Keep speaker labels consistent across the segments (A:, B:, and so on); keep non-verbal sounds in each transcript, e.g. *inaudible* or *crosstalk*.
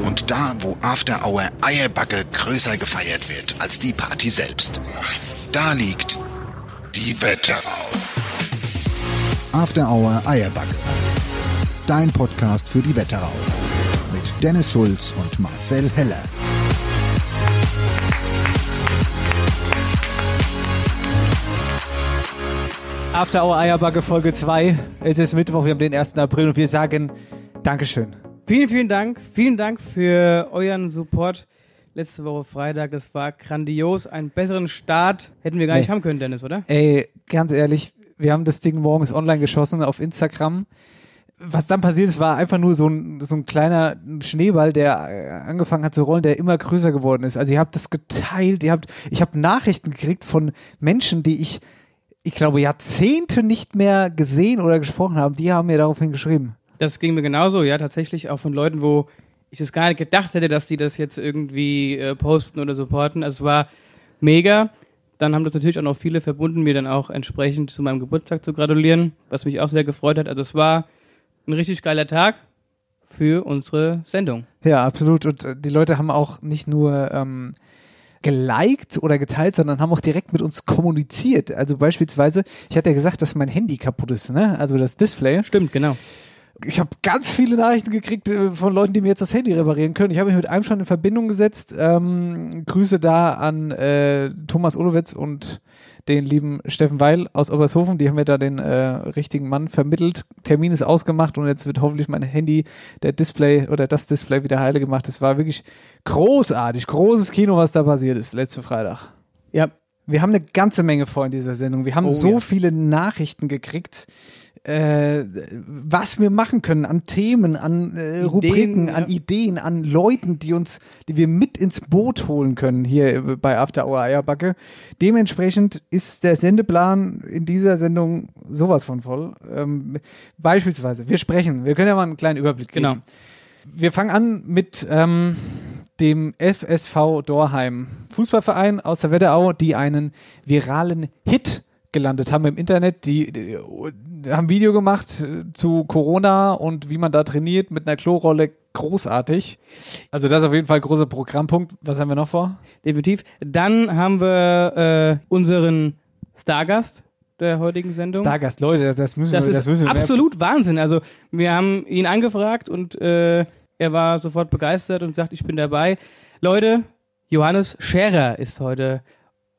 A: Und da, wo After Hour Eierbacke größer gefeiert wird als die Party selbst. Da liegt die Wetterau. After Hour Eierbacke. Dein Podcast für die Wetterau. Mit Dennis Schulz und Marcel Heller.
B: After Hour Eierbacke Folge 2. Es ist Mittwoch, wir haben den 1. April und wir sagen Dankeschön.
C: Vielen, vielen Dank. Vielen Dank für euren Support. Letzte Woche Freitag, das war grandios. Einen besseren Start hätten wir gar nicht
B: Nee.
C: haben können, Dennis, oder?
B: Ey, ganz ehrlich, wir haben das Ding morgens online geschossen auf Instagram. Was dann passiert ist, war einfach nur so ein, so ein kleiner Schneeball, der äh, angefangen hat zu rollen, der immer größer geworden ist. Also ihr habt das geteilt, ihr habt, ich habe Nachrichten gekriegt von Menschen, die ich, ich glaube, Jahrzehnte nicht mehr gesehen oder gesprochen haben, die haben mir daraufhin geschrieben.
C: Das ging mir genauso, ja, tatsächlich auch von Leuten, wo ich es gar nicht gedacht hätte, dass die das jetzt irgendwie äh, posten oder supporten. Also es war mega. Dann haben das natürlich auch noch viele verbunden, mir dann auch entsprechend zu meinem Geburtstag zu gratulieren, was mich auch sehr gefreut hat. Also es war ein richtig geiler Tag für unsere Sendung.
B: Ja, absolut. Und äh, die Leute haben auch nicht nur ähm, geliked oder geteilt, sondern haben auch direkt mit uns kommuniziert. Also beispielsweise, ich hatte ja gesagt, dass mein Handy kaputt ist, ne? Also das Display.
C: Stimmt, genau.
B: Ich habe ganz viele Nachrichten gekriegt äh, von Leuten, die mir jetzt das Handy reparieren können. Ich habe mich mit einem schon in Verbindung gesetzt. Ähm, Grüße da an äh, Thomas Olowitz und den lieben Steffen Weil aus Obershofen. Die haben mir da den äh, richtigen Mann vermittelt. Termin ist ausgemacht und jetzt wird hoffentlich mein Handy, der Display oder das Display wieder heile gemacht. Es war wirklich großartig, großes Kino, was da passiert ist letzten Freitag.
C: Ja,
B: Wir haben eine ganze Menge vor in dieser Sendung. Wir haben
C: Oh,
B: so
C: ja.
B: viele Nachrichten gekriegt, äh, was wir machen können an Themen, an äh,
C: Ideen,
B: Rubriken,
C: ja.
B: an Ideen, an Leuten, die uns, die wir mit ins Boot holen können hier äh, bei After Hour Eierbacke. Dementsprechend ist der Sendeplan in dieser Sendung sowas von voll. Ähm, beispielsweise, wir sprechen, wir können ja mal einen kleinen Überblick geben.
C: Genau.
B: Wir fangen an mit ähm, dem FSV Dorheim, Fußballverein aus der Wetterau, die einen viralen Hit gelandet haben im Internet. Die, die, die haben ein Video gemacht äh, zu Corona und wie man da trainiert mit einer Klorolle. Großartig. Also das ist auf jeden Fall ein großer Programmpunkt. Was haben wir noch vor?
C: definitiv. Dann haben wir äh, unseren Stargast der heutigen Sendung.
B: Stargast, Leute, das müssen
C: das
B: wir,
C: ist
B: das müssen wir mehr-
C: absolut Wahnsinn. Also wir haben ihn angefragt und äh, er war sofort begeistert und sagt, ich bin dabei. Leute, Johannes Scherer ist heute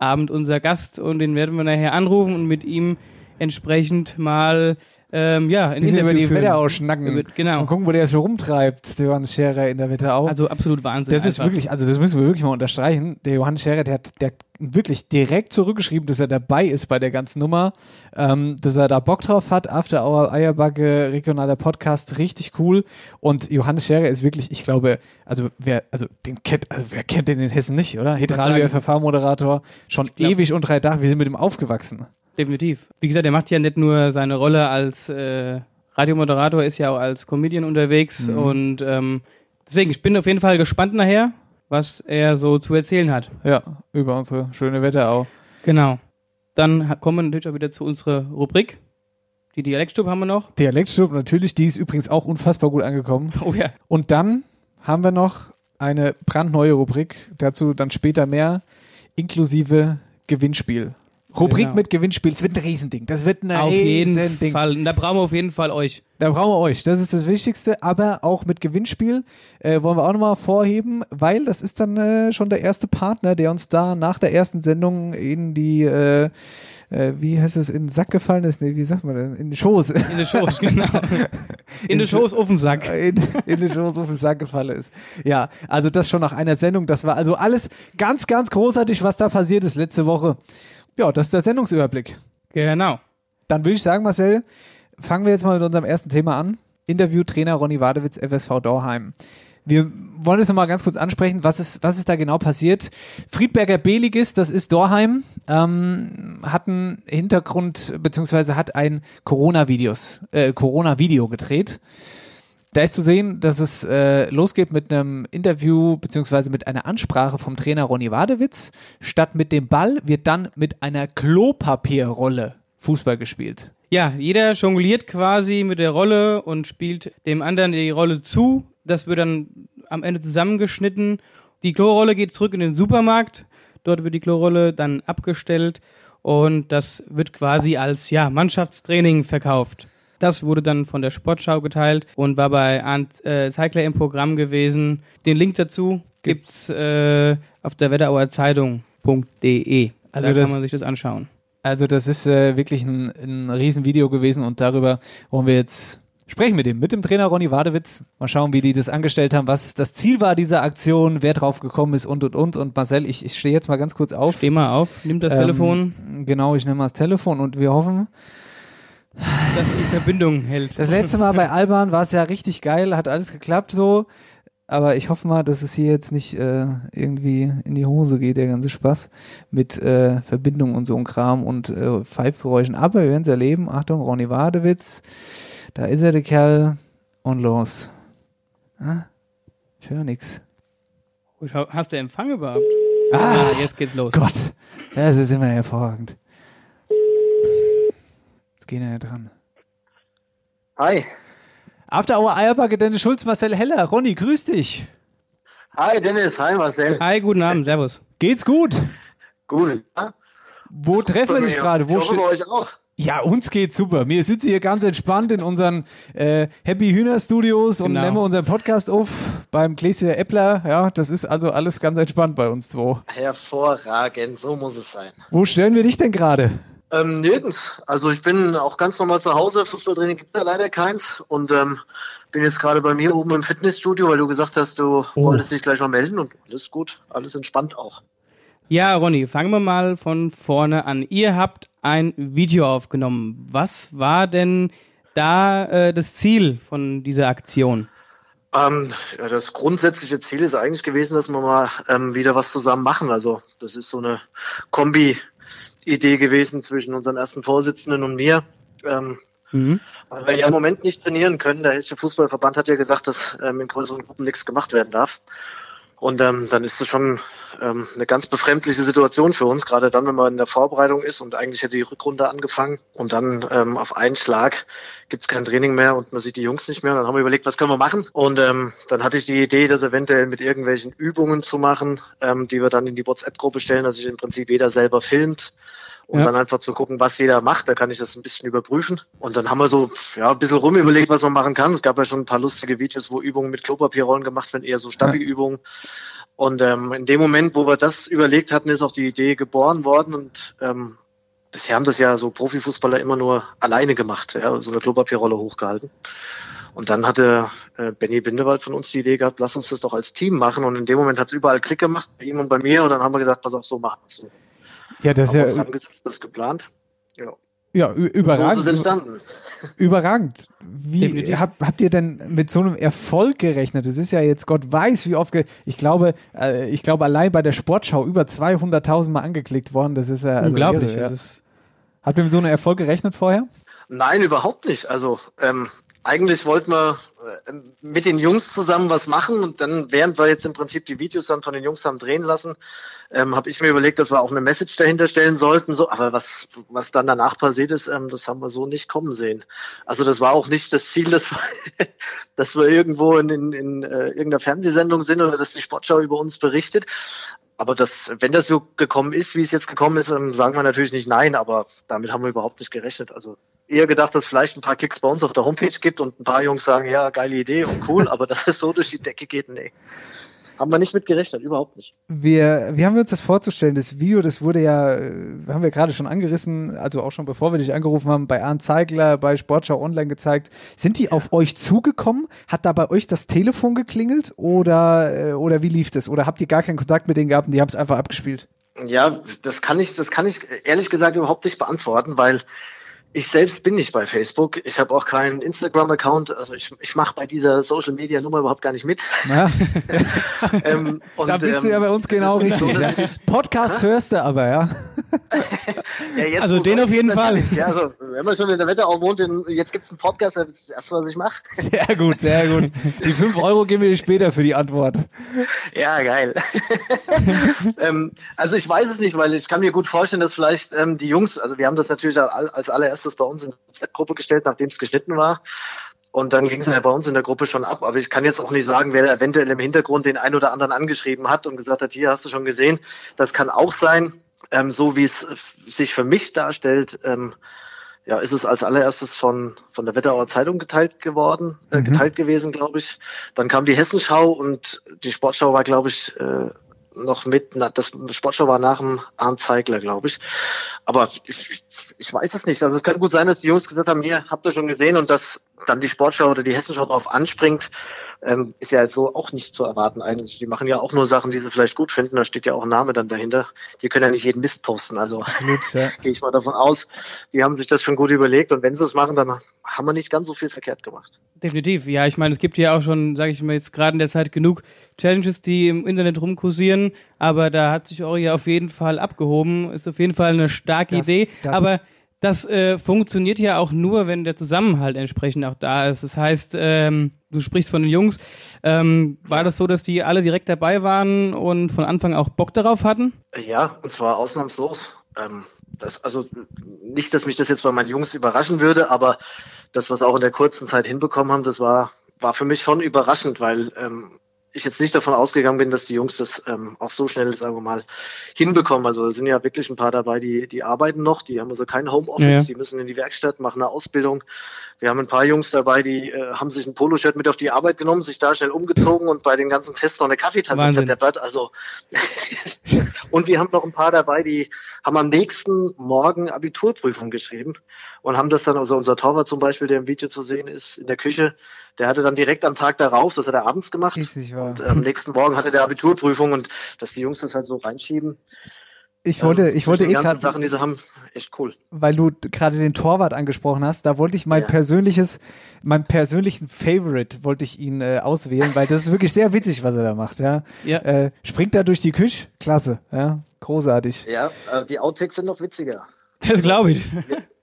C: Abend unser Gast und den werden wir nachher anrufen und mit ihm entsprechend mal ähm, ja, ein
B: bisschen über
C: Interview
B: die
C: führen.
B: Wetterau schnacken
C: Über- genau.
B: und gucken, wo der so rumtreibt, der Johannes Scherer in der Wetterau.
C: Also absolut Wahnsinn.
B: Das ist
C: einfach.
B: wirklich, also das müssen wir wirklich mal unterstreichen. Der Johannes Scherer, der hat, der hat wirklich direkt zurückgeschrieben, dass er dabei ist bei der ganzen Nummer, ähm, dass er da Bock drauf hat. After Hour Eierbacke, regionaler Podcast, richtig cool. Und Johannes Scherer ist wirklich, ich glaube, also wer, also den kennt, also wer kennt den in Hessen nicht, oder? Hitradio. FFH-Moderator, schon ewig und drei Tage, wir sind mit ihm aufgewachsen.
C: Definitiv. Wie gesagt, er macht ja nicht nur seine Rolle als äh, Radiomoderator, ist ja auch als Comedian unterwegs
B: Mhm.
C: und ähm, deswegen, ich bin auf jeden Fall gespannt nachher, was er so zu erzählen hat.
B: Ja, über unsere schöne Wetterau.
C: Genau. Dann kommen wir natürlich auch wieder zu unserer Rubrik. Die Dialektstube haben wir noch.
B: Dialektstub natürlich, die ist übrigens auch unfassbar gut angekommen.
C: Oh ja.
B: Und dann haben wir noch eine brandneue Rubrik, dazu dann später mehr, inklusive Gewinnspiel. Rubrik
C: Genau.
B: mit Gewinnspiel, das wird ein Riesending. Das wird ein
C: auf jeden
B: Riesending.
C: Fall. Und da brauchen wir auf jeden Fall euch.
B: Da brauchen wir euch, das ist das Wichtigste, aber auch mit Gewinnspiel äh, wollen wir auch nochmal vorheben, weil das ist dann äh, schon der erste Partner, der uns da nach der ersten Sendung in die, äh, äh, wie heißt es, in den Sack gefallen ist, nee, wie sagt man das, in den Schoß,
C: In den Shows, genau. *laughs* In den Shows auf den Sack. *laughs*
B: in, in den Schoß auf den Sack gefallen ist. Ja, also das schon nach einer Sendung, das war also alles ganz, ganz großartig, was da passiert ist letzte Woche. Ja, das ist der Sendungsüberblick.
C: Genau.
B: Dann würde ich sagen, Marcel, fangen wir jetzt mal mit unserem ersten Thema an. Interview Trainer Ronny Wadewitz, FSV Dorheim. wir wollen es nochmal ganz kurz ansprechen, was ist, was ist da genau passiert. Friedberger Beligis, das ist Dorheim, ähm, hat einen Hintergrund, beziehungsweise hat ein Corona-Videos, äh, Corona-Video gedreht. Da ist zu sehen, dass es äh, losgeht mit einem Interview beziehungsweise mit einer Ansprache vom Trainer Ronny Wadewitz. Statt mit dem Ball wird dann mit einer Klopapierrolle Fußball gespielt.
C: Ja, jeder jongliert quasi mit der Rolle und spielt dem anderen die Rolle zu. Das wird dann am Ende zusammengeschnitten. Die Klorolle geht zurück in den Supermarkt. Dort wird die Klorolle dann abgestellt und das wird quasi als ja, Mannschaftstraining verkauft. Das wurde dann von der Sportschau geteilt und war bei Arndt äh, Zeigler im Programm gewesen. Den Link dazu gibt's äh, auf der Wetterauer Zeitung.de. Also da kann man sich das anschauen.
B: Also das ist äh, wirklich ein, ein Riesenvideo gewesen und darüber wollen wir jetzt sprechen mit dem, mit dem Trainer Ronny Wadewitz. Mal schauen, wie die das angestellt haben, was das Ziel war dieser Aktion, wer drauf gekommen ist und und und. Und Marcel, ich, ich stehe jetzt mal ganz kurz auf.
C: Steh mal auf, nimm das ähm, Telefon.
B: Genau, ich nehme mal das Telefon und wir hoffen,
C: dass die Verbindung hält.
B: Das letzte Mal bei Alban war es ja richtig geil, hat alles geklappt so. Aber ich hoffe mal, dass es hier jetzt nicht äh, irgendwie in die Hose geht, der ganze Spaß mit äh, Verbindung und so ein Kram und äh, Pfeifgeräuschen. Aber wir werden es erleben. Achtung, Ronny Wadewitz. Da ist er, der Kerl. Und los. Ah, ich höre nix.
C: Hast du Empfang überhaupt?
B: Ah, ah, jetzt geht's los. Gott, das ist immer hervorragend. Jetzt gehen wir dran.
D: Hi.
B: After Hour Eierbacke, Dennis Schulz, Marcel Heller. Ronny, grüß dich.
D: Hi Dennis, hi Marcel.
C: Hi, guten Abend, servus.
B: Geht's gut?
D: Gut, ja?
B: Wo treffen wir dich gerade?
D: Wo ich hoffe, bei euch auch.
B: Ja, uns geht's super. Wir sitzen hier ganz entspannt in unseren äh, Happy Hühner Studios und genau. nehmen unseren Podcast auf beim Gläschen Äppler. Ja, das ist also alles ganz entspannt bei uns zwei.
D: Hervorragend, so muss es sein.
B: Wo stellen wir dich denn gerade?
D: Ähm, nirgends. Also ich bin auch ganz normal zu Hause. Fußballtraining gibt da leider keins. Und ähm, bin jetzt gerade bei mir oben im Fitnessstudio, weil du gesagt hast, du oh. wolltest dich gleich mal melden und alles gut, alles entspannt auch.
C: Ja, Ronny, fangen wir mal von vorne an. Ihr habt ein Video aufgenommen. Was war denn da äh, das Ziel von dieser Aktion?
D: Ähm, ja, das grundsätzliche Ziel ist eigentlich gewesen, dass wir mal ähm, wieder was zusammen machen. Also das ist so eine Kombi Idee gewesen zwischen unserem ersten Vorsitzenden und mir. Ähm, mhm. Weil wir ja im Moment nicht trainieren können. Der Hessische Fußballverband hat ja gesagt, dass ähm, in größeren Gruppen nichts gemacht werden darf. Und ähm, dann ist es schon ähm, eine ganz befremdliche Situation für uns, gerade dann, wenn man in der Vorbereitung ist und eigentlich hätte die Rückrunde angefangen und dann ähm, auf einen Schlag gibt's kein Training mehr und man sieht die Jungs nicht mehr. Und dann haben wir überlegt, was können wir machen? Und ähm, dann hatte ich die Idee, das eventuell mit irgendwelchen Übungen zu machen, ähm, die wir dann in die WhatsApp-Gruppe stellen, dass sich im Prinzip jeder selber filmt und ja. dann einfach zu gucken, was jeder macht. Da kann ich das ein bisschen überprüfen. Und dann haben wir so ja, ein bisschen rum überlegt, was man machen kann. Es gab ja schon ein paar lustige Videos, wo Übungen mit Klopapierrollen gemacht werden, eher so stabbige ja. Übungen. Und ähm, in dem Moment, wo wir das überlegt hatten, ist auch die Idee geboren worden. Und ähm, bisher haben das ja so Profifußballer immer nur alleine gemacht, ja, so eine Klopapierrolle hochgehalten. Und dann hatte äh, Benny Bindewald von uns die Idee gehabt, lass uns das doch als Team machen. Und in dem Moment hat es überall Klick gemacht, bei ihm und bei mir. Und dann haben wir gesagt, pass auf, so machen wir es.
B: Ja, das ist ja.
D: Angesetzt, das geplant.
B: Ja. Ja, überragend.
D: So ist es entstanden.
B: Überragend. Wie habt, habt ihr denn mit so einem Erfolg gerechnet? Es ist ja jetzt, Gott weiß, wie oft, ich glaube, äh, ich glaube allein bei der Sportschau über 200.000 Mal angeklickt worden. Das ist ja also
C: unglaublich. Irre, ja.
B: Habt ihr mit so einem Erfolg gerechnet vorher?
D: Nein, überhaupt nicht. Also ähm, eigentlich wollten wir äh, mit den Jungs zusammen was machen und dann, während wir jetzt im Prinzip die Videos dann von den Jungs haben drehen lassen, ähm, habe ich mir überlegt, dass wir auch eine Message dahinter stellen sollten. So, aber was was dann danach passiert ist, ähm, das haben wir so nicht kommen sehen. Also das war auch nicht das Ziel, *laughs* dass wir, dass wir irgendwo in, in, in äh, irgendeiner Fernsehsendung sind oder dass die Sportschau über uns berichtet. Aber das, wenn das so gekommen ist, wie es jetzt gekommen ist, sagen wir natürlich nicht nein, aber damit haben wir überhaupt nicht gerechnet. Also eher gedacht, dass es vielleicht ein paar Klicks bei uns auf der Homepage gibt und ein paar Jungs sagen, ja, geile Idee und cool, *laughs* aber dass es so durch die Decke geht, nee. Haben wir nicht mit gerechnet, überhaupt nicht.
B: Wir, wie haben wir uns das vorzustellen? Das Video, das wurde ja, äh, haben wir gerade schon angerissen, also auch schon bevor wir dich angerufen haben, bei Arndt Zeigler, bei Sportschau Online gezeigt. Sind die ja. auf euch zugekommen? Hat da bei euch das Telefon geklingelt oder, äh, oder wie lief das? Oder habt ihr gar keinen Kontakt mit denen gehabt und die haben es einfach abgespielt?
D: Ja, das kann ich, das kann ich ehrlich gesagt überhaupt nicht beantworten, weil ich selbst bin nicht bei Facebook. Ich habe auch keinen Instagram-Account. Also ich, ich mache bei dieser Social-Media-Nummer überhaupt gar nicht mit.
B: Ja. *laughs* ähm, und, da bist ähm, du ja bei uns genau richtig. So, ja. Podcast hörst du aber, ja. *laughs*
C: ja also den auf jeden Fall.
D: Ja, also, wenn man schon in der Wetterau wohnt, jetzt gibt es einen Podcast, das ist das Erste, was ich mache.
B: Sehr gut, sehr gut. Die 5 Euro geben wir dir später für die Antwort.
D: Ja, geil. *laughs* ähm, also ich weiß es nicht, weil ich kann mir gut vorstellen, dass vielleicht ähm, die Jungs, also wir haben das natürlich als allererstes das bei uns in die Gruppe gestellt, nachdem es geschnitten war. Und dann ging es ja bei uns in der Gruppe schon ab. Aber ich kann jetzt auch nicht sagen, wer eventuell im Hintergrund den einen oder anderen angeschrieben hat und gesagt hat, hier hast du schon gesehen. Das kann auch sein. Ähm, so wie es sich für mich darstellt, ähm, ja, ist es als allererstes von, von der Wetterauer Zeitung geteilt geworden, äh, mhm. geteilt gewesen, glaube ich. Dann kam die Hessenschau und die Sportschau war, glaube ich, äh, noch mit, na, das Sportschau war nach dem Arndt Zeigler, glaube ich. Aber ich, ich weiß es nicht. Also es kann gut sein, dass die Jungs gesagt haben, hier, habt ihr schon gesehen und dass dann die Sportschau oder die Hessenschau darauf anspringt, ähm, ist ja so auch nicht zu erwarten eigentlich. Die machen ja auch nur Sachen, die sie vielleicht gut finden. Da steht ja auch ein Name dann dahinter. Die können ja nicht jeden Mist posten. Also ja. *laughs* gehe ich mal davon aus, die haben sich das schon gut überlegt und wenn sie es machen, dann haben wir nicht ganz so viel verkehrt gemacht.
C: Definitiv, ja. Ich meine, es gibt ja auch schon, sage ich mal jetzt gerade in der Zeit genug Challenges, die im Internet rumkursieren, aber da hat sich Ori ja auf jeden Fall abgehoben. Ist auf jeden Fall eine starke das, Idee. Das aber das äh, funktioniert ja auch nur, wenn der Zusammenhalt entsprechend auch da ist. Das heißt, ähm, du sprichst von den Jungs. Ähm, war das so, dass die alle direkt dabei waren und von Anfang auch Bock darauf hatten?
D: Ja, und zwar ausnahmslos. Ähm, das, also nicht, dass mich das jetzt bei meinen Jungs überraschen würde, aber das, was auch in der kurzen Zeit hinbekommen haben, das war, war für mich schon überraschend, weil ähm, ich jetzt nicht davon ausgegangen bin, dass die Jungs das ähm, auch so schnell, sagen wir mal, hinbekommen. Also es sind ja wirklich ein paar dabei, die, die arbeiten noch, die haben also kein Homeoffice, ja. die müssen in die Werkstatt, machen eine Ausbildung. Wir haben ein paar Jungs dabei, die äh, haben sich ein Poloshirt mit auf die Arbeit genommen, sich da schnell umgezogen und bei den ganzen Tests noch eine Kaffeetasse zerdeppert. Also *laughs* und wir haben noch ein paar dabei, die haben am nächsten Morgen Abiturprüfung geschrieben und haben das dann, also unser Torwart zum Beispiel, der im Video zu sehen ist, in der Küche, der hatte dann direkt am Tag darauf, das hat er abends gemacht. Ist nicht wahr. Und äh, am nächsten Morgen hatte der Abiturprüfung und dass die Jungs das halt so reinschieben.
B: Ich wollte, ich wollte
D: eh gerade Sachen, die sie haben, echt cool.
B: Weil du gerade den Torwart angesprochen hast, da wollte ich mein ja. persönliches, mein persönlichen Favorite wollte ich ihn äh, auswählen, weil das ist wirklich sehr witzig, was er da macht. Ja, ja. Äh, springt da durch die Küche, klasse, ja, großartig.
D: Ja, äh, die Outtakes sind noch witziger.
C: Das glaube ich.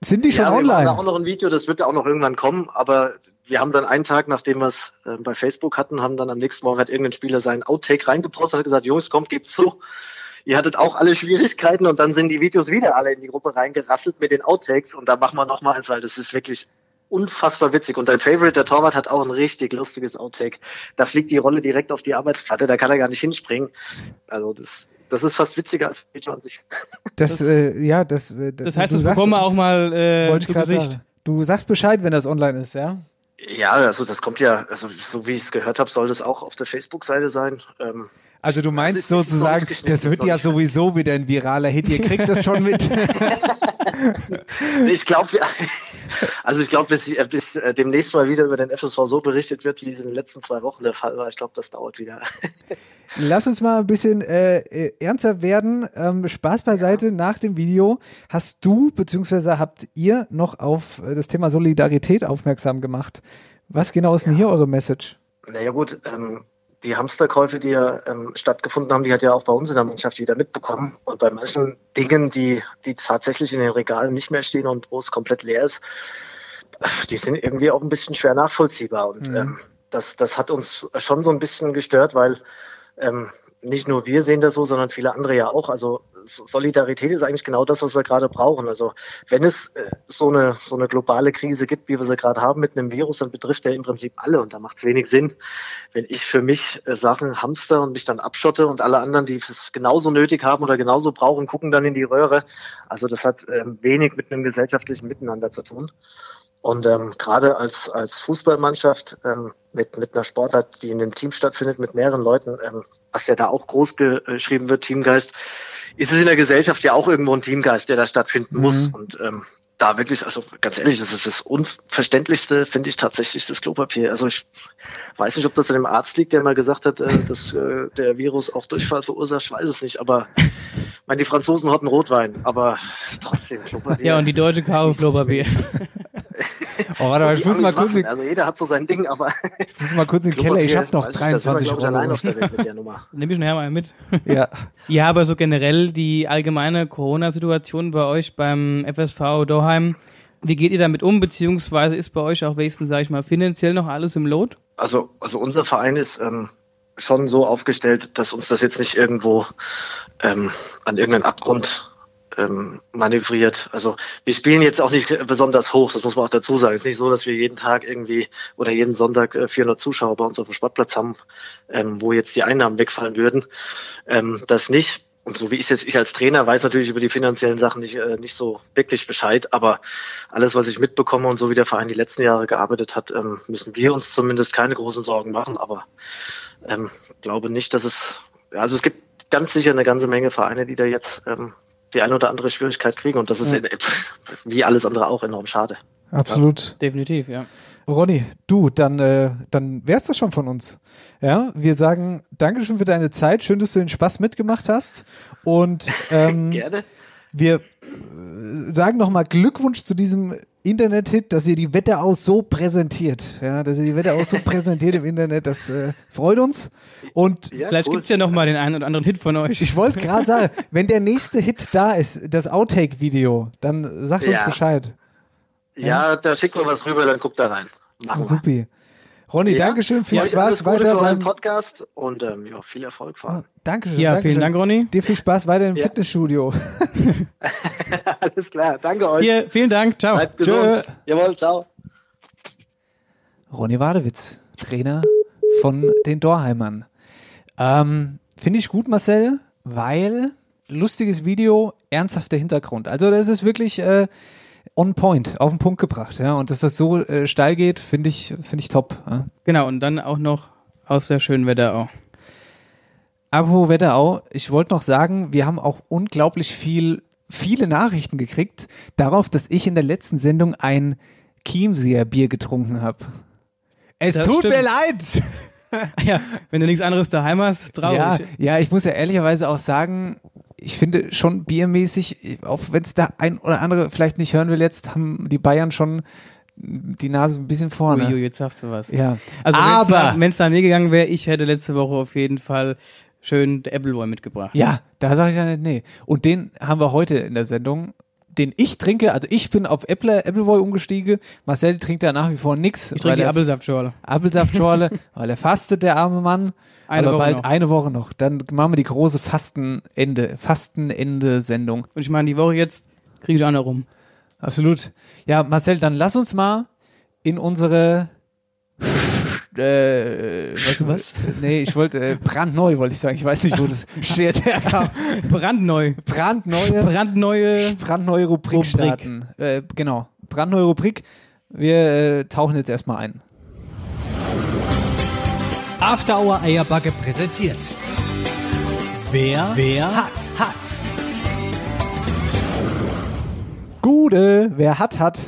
B: sind die schon ja, online? Wir
D: haben auch noch ein Video, das wird ja auch noch irgendwann kommen, aber wir haben dann einen Tag, nachdem wir es äh, bei Facebook hatten, haben dann am nächsten Morgen hat irgendein Spieler seinen Outtake reingepostet, hat gesagt, Jungs, kommt, gebt's zu ihr hattet auch alle Schwierigkeiten und dann sind die Videos wieder alle in die Gruppe reingerasselt mit den Outtakes und da machen wir noch mal eins, weil das ist wirklich unfassbar witzig. Und dein Favorite, der Torwart, hat auch ein richtig lustiges Outtake. Da fliegt die Rolle direkt auf die Arbeitsplatte, da kann er gar nicht hinspringen. Also das, das ist fast witziger als Video an sich. *laughs*
B: Das, äh, ja, das,
C: äh, das heißt, das bekommen wir auch mal äh, zu Gesicht.
B: Sagen. Du sagst Bescheid, wenn das online ist, ja?
D: Ja, also das kommt ja, also so wie ich es gehört habe, soll das auch auf der Facebook-Seite sein. Ähm,
B: also du meinst sozusagen, das wird ja sowieso wieder ein viraler Hit. Ihr kriegt das schon mit.
D: ich glaube, also ich glaube, bis, bis äh, demnächst mal wieder über den FSV so berichtet wird, wie es in den letzten zwei Wochen der Fall war. Ich glaube, das dauert wieder.
B: Lass uns mal ein bisschen äh, äh, ernster werden. Ähm, Spaß beiseite. Ja. Nach dem Video hast du bzw. habt ihr noch auf äh, das Thema Solidarität aufmerksam gemacht. Was genau ist ja. denn hier eure Message?
D: Naja gut, ähm, die Hamsterkäufe, die ja ähm, stattgefunden haben, die hat ja auch bei uns in der Mannschaft jeder mitbekommen. Und bei manchen Dingen, die, die tatsächlich in den Regalen nicht mehr stehen und wo es komplett leer ist, die sind irgendwie auch ein bisschen schwer nachvollziehbar. Und mhm. ähm, das, das hat uns schon so ein bisschen gestört, weil ähm, nicht nur wir sehen das so, sondern viele andere ja auch. Also Solidarität ist eigentlich genau das, was wir gerade brauchen. Also wenn es äh, so eine so eine globale Krise gibt, wie wir sie gerade haben mit einem Virus, dann betrifft der im Prinzip alle und da macht es wenig Sinn, wenn ich für mich äh, Sachen hamster und mich dann abschotte und alle anderen, die es genauso nötig haben oder genauso brauchen, gucken dann in die Röhre. Also das hat ähm, wenig mit einem gesellschaftlichen Miteinander zu tun. Und ähm, gerade als, als Fußballmannschaft ähm, mit, mit einer Sportart, die in einem Team stattfindet, mit mehreren Leuten, ähm, was ja da auch groß geschrieben wird, Teamgeist, ist es in der Gesellschaft ja auch irgendwo ein Teamgeist, der da stattfinden mhm. muss. Und ähm, da wirklich, also ganz ehrlich, das ist das Unverständlichste, finde ich tatsächlich das Klopapier. Also ich weiß nicht, ob das an dem Arzt liegt, der mal gesagt hat, äh, *laughs* dass äh, der Virus auch Durchfall verursacht, ich weiß es nicht, aber meine, die Franzosen hatten Rotwein, aber trotzdem
C: Klopapier. Ja, und die Deutsche kaufen Klopapier. *laughs*
B: oh, warte mal, ich muss mal kurz.
D: Also jeder hat so sein Ding, aber. *laughs*
B: Ich muss mal kurz in den Keller, ich habe noch 23
D: Euro. Ich, allein auf der Welt mit der *laughs*
C: Nummer. Nimm ich nachher mal mit.
B: Ja. *laughs*
C: Ja, aber so generell die allgemeine Corona-Situation bei euch beim FSV Doheim. Wie geht ihr damit um, beziehungsweise ist bei euch auch wenigstens, sage ich mal, finanziell noch alles im Lot?
D: Also, also unser Verein ist ähm, schon so aufgestellt, dass uns das jetzt nicht irgendwo ähm, an irgendeinen Abgrund ähm, manövriert. Also wir spielen jetzt auch nicht besonders hoch, das muss man auch dazu sagen. Es ist nicht so, dass wir jeden Tag irgendwie oder jeden Sonntag äh, 400 Zuschauer bei uns auf dem Sportplatz haben, ähm, wo jetzt die Einnahmen wegfallen würden. Ähm, das nicht. Und so wie ich jetzt, ich als Trainer weiß natürlich über die finanziellen Sachen nicht, äh, nicht so wirklich Bescheid, aber alles, was ich mitbekomme und so wie der Verein die letzten Jahre gearbeitet hat, ähm, müssen wir uns zumindest keine großen Sorgen machen, aber ähm, glaube nicht, dass es, also es gibt ganz sicher eine ganze Menge Vereine, die da jetzt ähm, die eine oder andere Schwierigkeit kriegen und das ist ja. in, wie alles andere auch enorm schade.
B: Absolut. Ja.
C: Definitiv, ja.
B: Ronny, du, dann, äh, dann wär's das schon von uns. Ja, wir sagen Dankeschön für deine Zeit. Schön, dass du den Spaß mitgemacht hast. Und *laughs* ähm,
D: Gerne.
B: wir äh, sagen nochmal Glückwunsch zu diesem Internet-Hit, dass ihr die Wetterau so präsentiert. Ja, dass ihr die Wetterau so *laughs* präsentiert im Internet, das äh, freut uns. Und
C: ja, vielleicht cool. gibt's ja noch mal den einen oder anderen Hit von euch.
B: Ich wollte gerade sagen, wenn der nächste Hit da ist, das Outtake-Video, dann sagt ja. uns Bescheid.
D: Ja, da schickt mir was rüber, dann guckt da rein.
B: Machen Supi. Ronny, ja. Dankeschön, viel ja, Spaß weiter
D: beim Podcast und ähm, ja, viel Erfolg. Vor oh,
B: Dankeschön.
C: Ja,
B: Dankeschön.
C: vielen Dank, Ronny.
B: Dir viel Spaß weiter im ja. Fitnessstudio. *laughs*
D: Alles klar, danke euch.
C: Hier, vielen Dank, ciao.
D: Bleibt gesund. Tschö. Jawohl, ciao.
B: Ronny Wadewitz, Trainer von den Dorheimern. Ähm, Finde ich gut, Marcel, weil lustiges Video, ernsthafter Hintergrund. Also das ist wirklich äh, on point, auf den Punkt gebracht, ja. Und dass das so äh, steil geht, finde ich, finde ich top. Ja?
C: Genau, und dann auch noch aus der schönen Wetterau.
B: Apropos Wetterau, ich wollte noch sagen, wir haben auch unglaublich viel, viele Nachrichten gekriegt darauf, dass ich in der letzten Sendung ein Chiemseer Bier getrunken habe. Es das tut stimmt. mir leid. *laughs*
C: ja, wenn du nichts anderes daheim hast, traurig.
B: Ja, ja, ich muss ja ehrlicherweise auch sagen, ich finde schon biermäßig, auch wenn es der ein oder andere vielleicht nicht hören will jetzt, haben die Bayern schon die Nase ein bisschen vorne.
C: Uiui, jetzt sagst du was.
B: Ja.
C: Also aber wenn es da mir gegangen wäre, ich hätte letzte Woche auf jeden Fall schön der Appleboy mitgebracht.
B: Ja, da sage ich ja nicht nee. Und den haben wir heute in der Sendung den ich trinke, also ich bin auf Apple, Appleboy umgestiegen, Marcel trinkt da nach wie vor nichts.
C: Ich trinke die Apfelsaftschorle.
B: Apfelsaftschorle, *laughs* weil er fastet, der arme Mann.
C: Eine aber
B: Woche bald
C: noch.
B: eine Woche noch. Dann machen wir die große Fastenende, Fastenende-Sendung.
C: Und ich meine, die Woche jetzt kriege ich auch noch rum.
B: Absolut. Ja, Marcel, dann lass uns mal in unsere äh, weißt du was? Nee, ich wollte äh, brandneu, wollte ich sagen. Ich weiß nicht, wo das *laughs* steht herkam.
C: brandneu.
B: Brandneue.
C: Brandneue.
B: Brandneue Rubrik, Rubrik. starten. Äh, genau. Brandneue Rubrik. Wir äh, tauchen jetzt erstmal ein.
E: After Hour Eierbacke präsentiert. Wer, wer hat, hat.
B: Gute, wer hat, hat.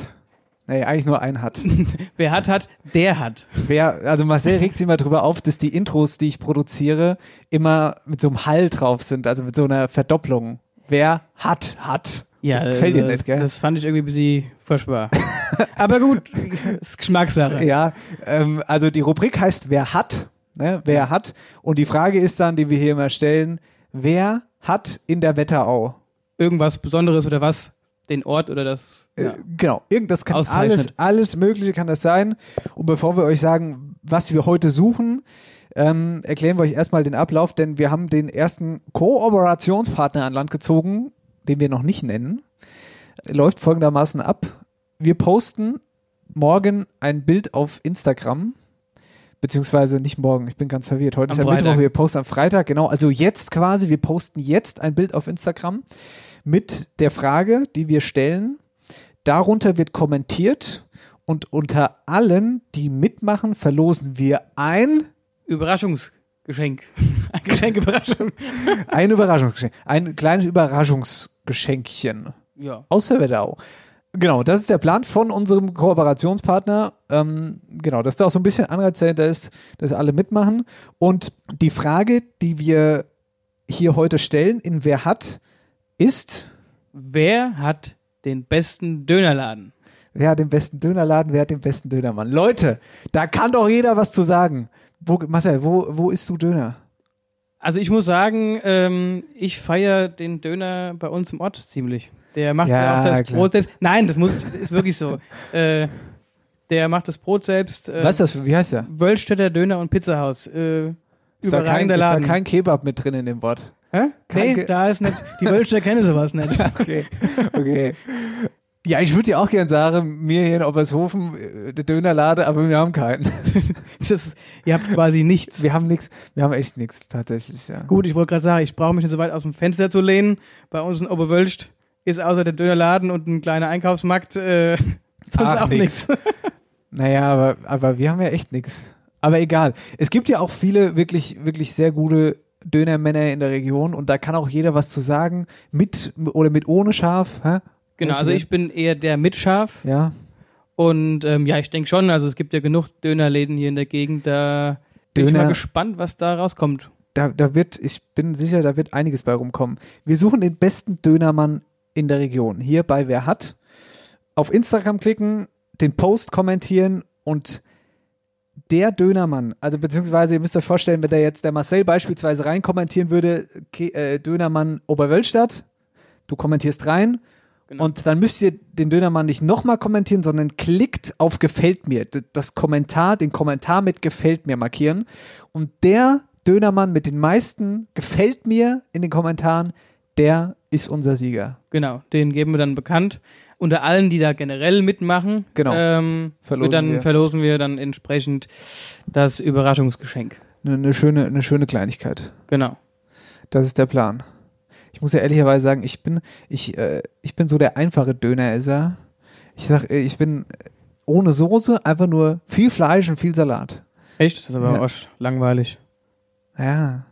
B: Nee, eigentlich nur ein hat. *laughs*
C: Wer hat, hat, der hat.
B: Wer, also Marcel regt sich immer drüber auf, dass die Intros, die ich produziere, immer mit so einem Hall drauf sind, also mit so einer Verdopplung. Wer hat, hat.
C: Ja,
B: das gefällt dir nicht, gell?
C: Das fand ich irgendwie ein bisschen furchtbar. *laughs* Aber gut, ist Geschmackssache.
B: Ja, ähm, also die Rubrik heißt Wer hat, ne? Wer hat. Und die Frage ist dann, die wir hier immer stellen, wer hat in der Wetterau?
C: Irgendwas Besonderes oder was? Den Ort oder das
B: äh, ja. genau, irgendwas kann alles, alles Mögliche kann das sein. Und bevor wir euch sagen, was wir heute suchen, ähm, erklären wir euch erstmal den Ablauf, denn wir haben den ersten Kooperationspartner an Land gezogen, den wir noch nicht nennen. Läuft folgendermaßen ab. Wir posten morgen ein Bild auf Instagram, beziehungsweise nicht morgen, ich bin ganz verwirrt. Heute am ist ja Mittwoch, wir posten am Freitag, genau. Also jetzt quasi, wir posten jetzt ein Bild auf Instagram mit der Frage, die wir stellen, Darunter wird kommentiert und unter allen, die mitmachen, verlosen wir ein
C: Überraschungsgeschenk. *laughs* Ein Geschenküberraschung. *laughs*
B: ein Überraschungsgeschenk. Ein kleines Überraschungsgeschenkchen.
C: Ja.
B: Aus der Wetterau. Genau, das ist der Plan von unserem Kooperationspartner. Ähm, genau, dass da auch so ein bisschen Anreiz dahinter ist, dass alle mitmachen. Und die Frage, die wir hier heute stellen, in wer hat, ist,
C: Wer hat den besten Dönerladen?
B: wer hat den besten Dönerladen, wer hat den besten Dönermann? Leute, da kann doch jeder was zu sagen. Wo, Marcel, wo, wo isst du Döner?
C: Also ich muss sagen, ähm, ich feiere den Döner bei uns im Ort ziemlich. Der macht ja, auch das
B: klar.
C: Brot selbst. Nein, das muss, ist wirklich so. *laughs* Äh, der macht das Brot selbst. Äh,
B: Was ist das? Wie heißt der?
C: Wölstädter Döner und Pizzahaus. Äh,
B: Ist da, kein, ist da kein Kebab mit drin in dem Wort?
C: Hä?
B: kein
C: Nee, da ist nicht. Die Wölster kennen sowas nicht. *laughs*
B: Okay, okay. Ja, ich würde ja auch gern sagen, mir hier in Oppershofen äh, der Dönerlade, aber wir haben keinen. *laughs*
C: Ist, ihr habt quasi nichts.
B: Wir haben nichts, wir haben echt nichts tatsächlich, ja.
C: Gut, ich wollte gerade sagen, ich brauche mich nicht so weit aus dem Fenster zu lehnen. Bei uns in Oberwölst ist außer der Dönerladen und ein kleiner Einkaufsmarkt äh, *laughs* sonst
B: Ach,
C: auch nichts.
B: Naja, aber, aber wir haben ja echt nichts. Aber egal. Es gibt ja auch viele wirklich, wirklich sehr gute Dönermänner in der Region und da kann auch jeder was zu sagen. Mit oder mit ohne Scharf. Hä?
C: Genau, also ich bin eher der mit Schaf.
B: Ja.
C: Und ähm, ja, ich denke schon, also es gibt ja genug Dönerläden hier in der Gegend. Da bin ich mal gespannt, was da rauskommt.
B: Da, da wird, ich bin sicher, da wird einiges bei rumkommen. Wir suchen den besten Dönermann in der Region. Hier bei Wer hat. Auf Instagram klicken, den Post kommentieren und der Dönermann, also beziehungsweise ihr müsst euch vorstellen, wenn da jetzt der Marcel beispielsweise rein kommentieren würde, Ke äh, Dönermann Oberwölstadt, du kommentierst rein
C: Genau.
B: und dann müsst ihr den Dönermann nicht nochmal kommentieren, sondern klickt auf Gefällt mir, das Kommentar, den Kommentar mit Gefällt mir markieren und der Dönermann mit den meisten Gefällt mir in den Kommentaren, der ist unser Sieger.
C: Genau, den geben wir dann bekannt. Unter allen, die da generell mitmachen,
B: Genau.
C: ähm,
B: Verlosen
C: dann
B: wir.
C: verlosen wir dann entsprechend das Überraschungsgeschenk.
B: Eine, eine, schöne, eine schöne Kleinigkeit.
C: Genau.
B: Das ist der Plan. Ich muss ja ehrlicherweise sagen, ich bin, ich, äh, ich bin so der einfache Döneresser. Ich sag, äh, ich bin ohne Soße, einfach nur viel Fleisch und viel Salat.
C: Echt? Das ist aber
B: Ja.
C: auch langweilig.
B: Ja.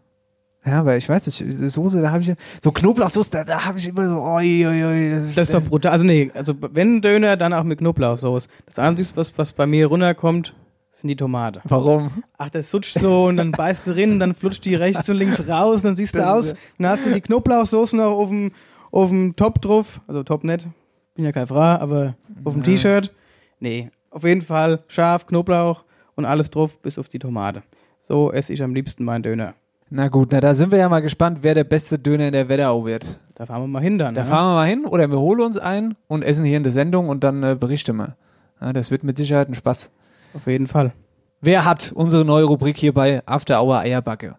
B: Ja, aber ich weiß nicht, Soße, da habe ich so Knoblauchsoße, da, da habe ich immer so, oi, oi, oi. Das,
C: Das ist doch brutal. Also nee, also wenn Döner, dann auch mit Knoblauchsoße. Das Einzige, was, was bei mir runterkommt, sind die Tomate.
B: Warum?
C: Ach, das sutscht so und dann beißt du rein, dann flutscht die rechts und links raus und dann siehst du
B: Das
C: aus,
B: ist
C: dann hast du die Knoblauchsoße noch auf dem, auf dem Top drauf, also Top nicht, bin ja keine Frau, aber auf dem
B: Ja.
C: T-Shirt. Nee, auf jeden Fall scharf, Knoblauch und alles drauf, bis auf die Tomate. So esse ich am liebsten meinen Döner.
B: Na gut, na da sind wir ja mal gespannt, wer der beste Döner in der Wetterau wird.
C: Da fahren wir mal hin dann.
B: Da
C: ne?
B: fahren wir mal hin oder wir holen uns ein und essen hier in der Sendung und dann äh, berichten wir. Ja, das wird mit Sicherheit ein Spaß.
C: Auf jeden Fall.
B: Wer hat unsere neue Rubrik hier bei After Hour Eierbacke?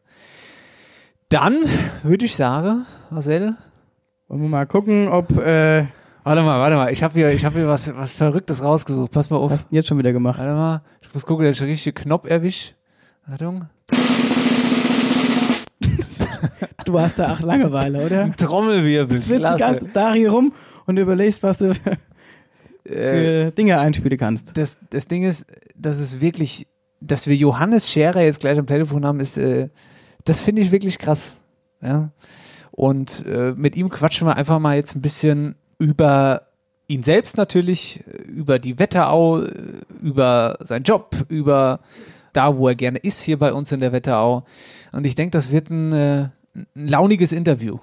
B: Dann würde ich sagen, Marcel.
C: Wollen wir mal gucken, ob, äh,
B: Warte mal, warte mal. Ich habe hier, ich hab hier was, was Verrücktes rausgesucht. Pass mal auf.
C: hast du jetzt schon wieder gemacht?
B: Warte mal. Ich muss gucken, dass ich den richtigen Knopf erwisch. Achtung.
C: Du hast da auch Langeweile, oder?
B: Ein Trommelwirbel.
C: Du sitzt ganzen Tag hier rum und überlegst, was du für
B: Äh,
C: Dinge einspielen kannst.
B: das, das Ding ist, dass es wirklich, dass wir Johannes Scherer jetzt gleich am Telefon haben, ist, äh, das finde ich wirklich krass. Ja. Und äh, mit ihm quatschen wir einfach mal jetzt ein bisschen über ihn selbst natürlich, über die Wetterau, äh, über seinen Job, über da, wo er gerne ist hier bei uns in der Wetterau. Und ich denke, das wird ein, äh, ein launiges Interview.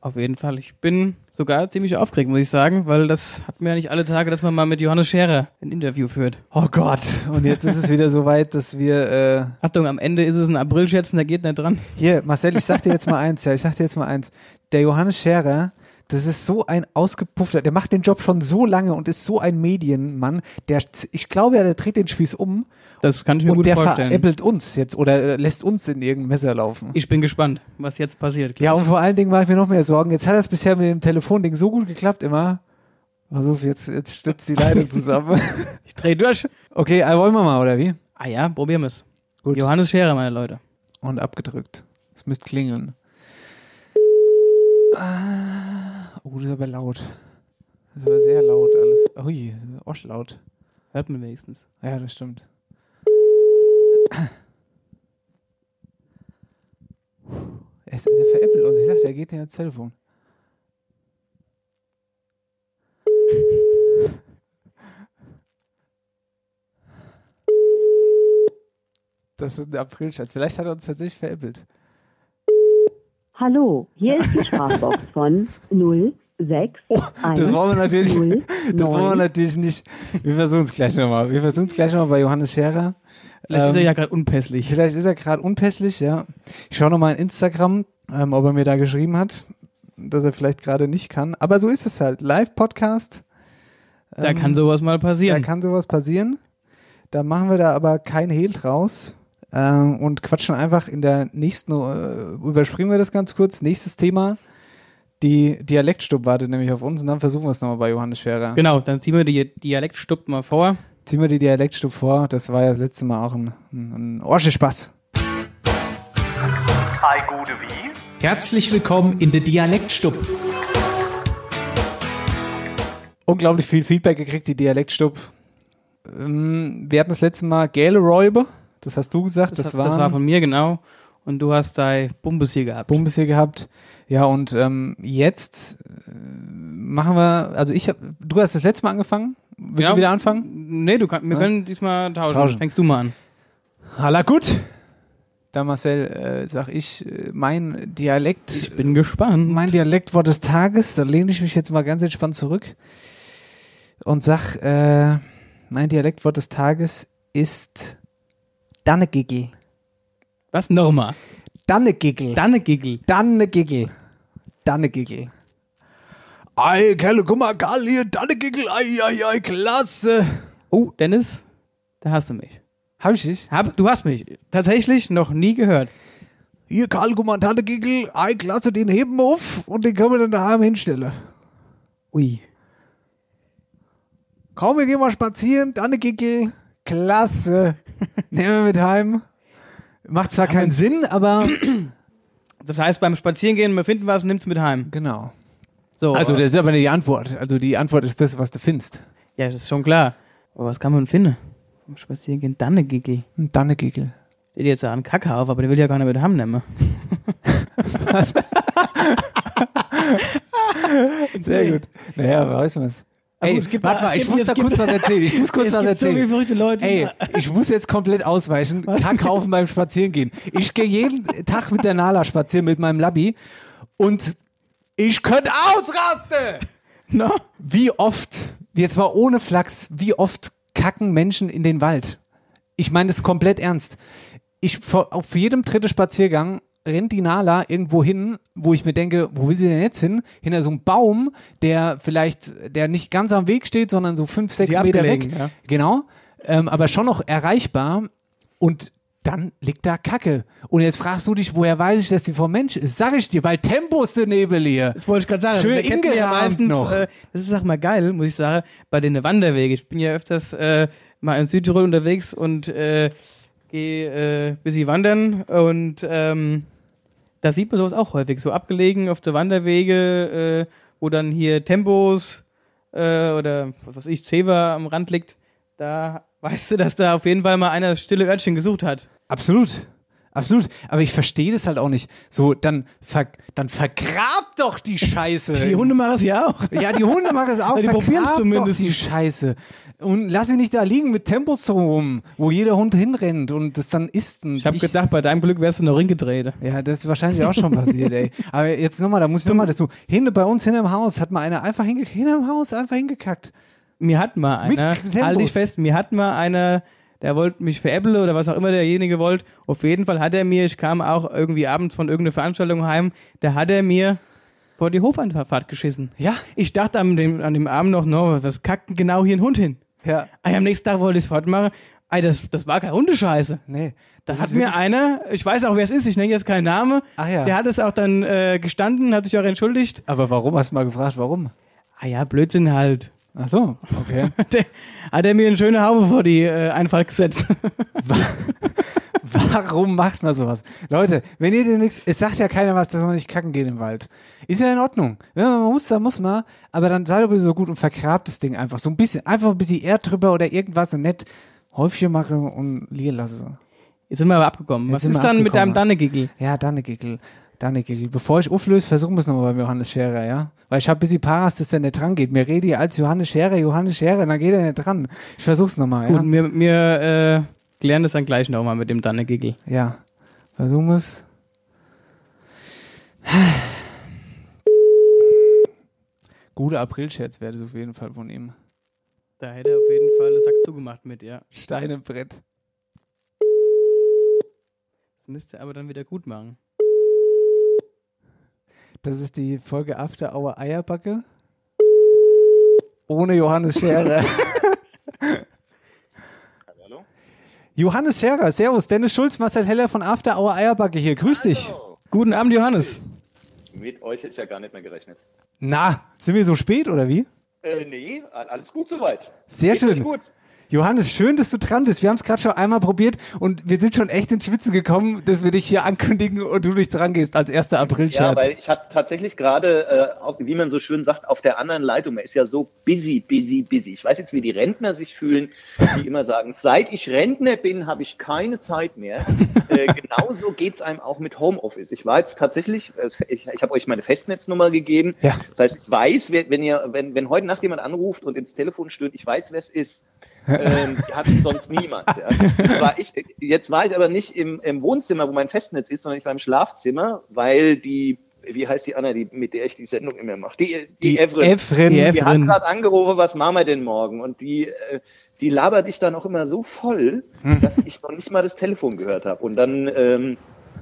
C: Auf jeden Fall. Ich bin sogar ziemlich aufgeregt, muss ich sagen, weil das hat mir ja nicht alle Tage, dass man mal mit Johannes Scherer ein Interview führt.
B: Oh Gott, und jetzt ist es wieder so weit, dass wir äh,
C: Achtung, am Ende ist es ein Aprilscherz und der geht nicht dran.
B: Hier, Marcel, ich sag dir jetzt mal eins, ja, ich sag dir jetzt mal eins. Der Johannes Scherer, das ist so ein ausgepuffter, der macht den Job schon so lange und ist so ein Medienmann, der, ich glaube ja, der dreht den Spieß um
C: Das kann ich mir
B: und
C: gut
B: der
C: vorstellen.
B: veräppelt uns jetzt oder äh, lässt uns in irgendein Messer laufen.
C: Ich bin gespannt, was jetzt passiert.
B: ja, und vor allen Dingen mache ich mir noch mehr Sorgen. Jetzt hat das bisher mit dem Telefonding so gut geklappt immer. Also jetzt, jetzt stützt die Leitung zusammen. *laughs* *laughs*
C: ich dreh durch.
B: okay, äh, wollen wir mal, oder wie?
C: Ah ja, probieren wir es.
B: Gut.
C: Johannes Scherer, meine Leute.
B: Und abgedrückt. Es müsste klingeln. Ah, oh, das ist aber laut. Das ist aber sehr laut alles. Ui, osch laut.
C: Hört man wenigstens.
B: Ja, das stimmt. Er, ist, der veräppelt uns. Ich dachte, er geht nicht ans Telefon. Das ist ein Aprilscherz. Vielleicht hat er uns tatsächlich veräppelt.
F: Hallo, hier ist die *laughs* Sprachbox von 06.
B: Oh, *laughs* das wollen wir natürlich, das wollen wir natürlich nicht. Wir versuchen es gleich nochmal. Wir versuchen es gleich nochmal bei Johannes Scherer.
C: Vielleicht ist er ja gerade unpässlich.
B: Vielleicht ist er gerade unpässlich, ja. Ich schaue nochmal in Instagram, ähm, ob er mir da geschrieben hat, dass er vielleicht gerade nicht kann. Aber so ist es halt. Live-Podcast.
C: Da kann sowas mal passieren.
B: Da kann sowas passieren. Da machen wir da aber kein Hehl draus äh, und quatschen einfach in der nächsten, äh, überspringen wir das ganz kurz. Nächstes Thema. Die Dialektstub wartet nämlich auf uns und dann versuchen wir es nochmal bei Johannes Scherer.
C: Genau, dann ziehen wir die Dialektstub mal vor.
B: Ziehen wir die Dialektstub vor. Das war ja das letzte Mal auch ein, ein, ein Orsche-Spaß.
E: Hi, gute wie? Herzlich willkommen in der Dialektstub.
B: Unglaublich viel Feedback gekriegt, die Dialektstub. Ähm, wir hatten das letzte Mal Gäle-Räuber. Das hast du gesagt. Das,
C: Das,
B: war,
C: das war von mir, genau. Und du hast da Bumbes hier gehabt.
B: Bumbes hier gehabt. Ja, und ähm, jetzt äh, machen wir, also ich hab, du hast das letzte Mal angefangen. Willst
C: Ja.
B: du wieder anfangen?
C: Nee, du kann, wir
B: Ja?
C: können diesmal tauschen.
B: Tauschen.
C: Fängst du mal an.
B: Hala gut. Da Marcel, äh, sag ich, äh, mein Dialekt,
C: Ich bin gespannt.
B: mein Dialektwort des Tages, da lehne ich mich jetzt mal ganz entspannt zurück und sag, äh, mein Dialektwort des Tages ist Dannegigel.
C: Was nochmal?
B: Dannegigel.
C: Dannegigel.
B: Dannegigel. Dannegigel. Ei, Kerle, guck mal, Karl hier, Dannegigel, ei, ei, ei, klasse.
C: Oh, Dennis, da hast du mich.
B: Hab ich dich?
C: Hab, du hast mich tatsächlich noch nie gehört.
B: Hier, Karl, guck mal, Dannegigel, ei, klasse, den heben wir auf und den können wir dann daheim hinstellen.
C: Ui.
B: Komm, wir gehen mal spazieren, Dannegigel, klasse. Nehmen wir mit heim. Macht zwar keinen Sinn, aber
C: Das heißt, beim Spazierengehen, wir finden was und nimm's mit heim.
B: genau.
C: So.
B: Also das ist aber nicht die Antwort. Also die Antwort ist das, was du findest.
C: ja, das ist schon klar. Aber was kann man finden? Beim Spazierengehen, Dannegigel.
B: Ein Dannegigel.
C: Der jetzt einen Kacke auf, aber der will ja gar nicht mit heim nehmen. *laughs* *laughs*
B: Sehr gut. Naja, weiß man's. Ey,
C: es gibt-
B: warte mal, ich
C: gibt-
B: muss da kurz was erzählen. Ich muss *laughs* kurz was
C: so
B: erzählen.
C: Leute.
B: Ey, ich muss jetzt komplett ausweichen. Kackhaufen beim Spazierengehen. Ich gehe jeden Tag mit der Nala spazieren mit meinem Labby und ich könnte ausrasten.
C: No?
B: Wie oft, jetzt mal ohne Flachs, wie oft kacken Menschen in den Wald? Ich meine das komplett ernst. Ich auf jedem dritten Spaziergang rennt die Nala irgendwo hin, wo ich mir denke, wo will sie denn jetzt hin? Hinter so einem Baum, der vielleicht, der nicht ganz am Weg steht, sondern so fünf, sechs
C: Sie
B: Meter weg.
C: ja.
B: Genau. Ähm, aber schon noch erreichbar. Und dann liegt da Kacke. Und jetzt fragst du dich, woher weiß ich, dass die vom Mensch ist? Sag ich dir, weil Tempo ist daneben hier.
C: Das wollte ich gerade sagen.
B: Schön
C: man ja
B: ingerahmt
C: meistens,
B: noch.
C: Äh, das ist auch mal geil, muss ich sagen, bei den Wanderwegen. Ich bin ja öfters äh, mal in Südtirol unterwegs und äh, gehe äh, bisschen wandern und ähm, da sieht man sowas auch häufig. So abgelegen auf der Wanderwege, äh, wo dann hier Tempos äh, oder was weiß ich, Zewa am Rand liegt. Da *laughs* weißt du, dass da auf jeden Fall mal einer das stille Örtchen gesucht hat.
B: Absolut. Absolut. Aber ich verstehe das halt auch nicht. So, dann, ver dann vergrab doch die Scheiße. *laughs*
C: Die Hunde machen es ja auch.
B: Ja, die Hunde machen es auch. *laughs*
C: Ja, die
B: vergrab
C: probieren's
B: doch
C: zumindest.
B: die Scheiße. Und lass sie nicht da liegen mit Tempos rum, wo jeder Hund hinrennt und das dann isst.
C: Ich habe gedacht, bei deinem Glück wärst du noch hingedreht.
B: Ja, das ist wahrscheinlich auch schon passiert, ey. *laughs* Aber jetzt nochmal, da muss ich nochmal dazu. Hinter, bei uns hinterm Haus hat mal einer einfach hinge hinterm Haus einfach hingekackt.
C: Mir hat mal einer,
B: Tempos.
C: halte ich fest, mir hat mal einer, der wollte mich veräppeln oder was auch immer derjenige wollte. Auf jeden Fall hat er mir, ich kam auch irgendwie abends von irgendeiner Veranstaltung heim, da hat er mir vor die Hofeinfahrt geschissen.
B: Ja?
C: Ich dachte an dem, an dem Abend noch, no, was kackt genau hier ein Hund hin?
B: Ja.
C: Ey, am nächsten Tag wollte ich es fortmachen. Ey, das, das war keine Hundescheiße.
B: Nee.
C: Da
B: Das
C: hat mir einer, ich weiß auch, wer es ist, ich nenne jetzt keinen Namen,
B: Ach ja.
C: der hat es auch dann äh, gestanden, hat sich auch entschuldigt.
B: Aber warum? Hast du mal gefragt, warum?
C: Ah ja, Blödsinn halt.
B: Ach so, okay. *laughs*
C: Der, hat er mir eine schöne Haube vor die äh, Einfahrt gesetzt.
B: Warum macht man sowas? Leute, wenn ihr demnächst, es sagt ja keiner was, dass man nicht kacken geht im Wald. Ist ja in Ordnung. Wenn man muss, dann muss man, aber dann seid doch bitte so gut und vergrabt das Ding einfach so ein bisschen, einfach ein bisschen Erd drüber oder irgendwas und nicht Häufchen machen und liegen lassen.
C: Jetzt sind wir aber abgekommen.
B: Jetzt
C: Was ist dann mit
B: abgekommen.
C: deinem Dannegigel?
B: Ja, Dannegickel. Danke, bevor ich auflöse, versuchen wir es nochmal beim Johannes Scherer, ja? Weil ich habe ein bisschen Paras, dass der nicht dran geht. Mir rede ich als Johannes Scherer, Johannes Scherer, dann geht er nicht dran. Ich versuch's nochmal, ja?
C: Gut, wir, wir äh, klären das dann gleich nochmal mit dem Danne
B: Ja, versuchen wir es. *sighs* Guter Aprilscherz wäre das auf jeden Fall von ihm.
C: Da hätte er auf jeden Fall den Sack zugemacht mit, ja.
B: Stein im Brett.
C: Das müsste er aber dann wieder gut machen.
B: Das ist die Folge After Hour Eierbacke. Ohne Johannes Scherer. *laughs*
G: Hallo?
B: Johannes Scherer, Servus. Dennis Schulz, Marcel Heller von After Hour Eierbacke hier. Grüß dich.
G: Hallo.
C: Guten Abend, Johannes.
G: Mit euch hätte ich ja gar nicht mehr gerechnet.
B: Na, sind wir so spät oder wie?
G: Äh, nee, alles gut soweit.
B: Sehr
G: Geht
B: schön.
G: gut.
B: Johannes, schön, dass du dran bist. Wir haben es gerade schon einmal probiert und wir sind schon echt ins Schwitzen gekommen, dass wir dich hier ankündigen und du nicht dran gehst als erster
G: Ja,
B: April-Scherz.
G: weil ich hatte tatsächlich gerade, äh, wie man so schön sagt, auf der anderen Leitung, man ist ja so busy, busy, busy. Ich weiß jetzt, wie die Rentner sich fühlen, die immer sagen, seit ich Rentner bin, habe ich keine Zeit mehr. äh, genauso geht's einem auch mit Homeoffice. Ich war jetzt tatsächlich, äh, ich, ich habe euch meine Festnetznummer gegeben.
B: Ja.
G: Das heißt, ich weiß, wenn ihr, wenn, wenn heute Nacht jemand anruft und ins Telefon stöhnt, ich weiß, wer es ist. Ähm, hat sonst niemand. Ja. *laughs* Jetzt, war ich, jetzt war ich aber nicht im, im Wohnzimmer, wo mein Festnetz ist, sondern ich war im Schlafzimmer, weil die, wie heißt die Anna, die, mit der ich die Sendung immer mache? Die, die,
B: die
G: Evren.
B: Efren.
C: Die
G: Die hat gerade angerufen, was machen wir denn morgen? Und die, äh, die labert dich dann auch immer so voll,
B: Hm.
G: dass ich noch nicht mal das Telefon gehört habe. Und dann ähm,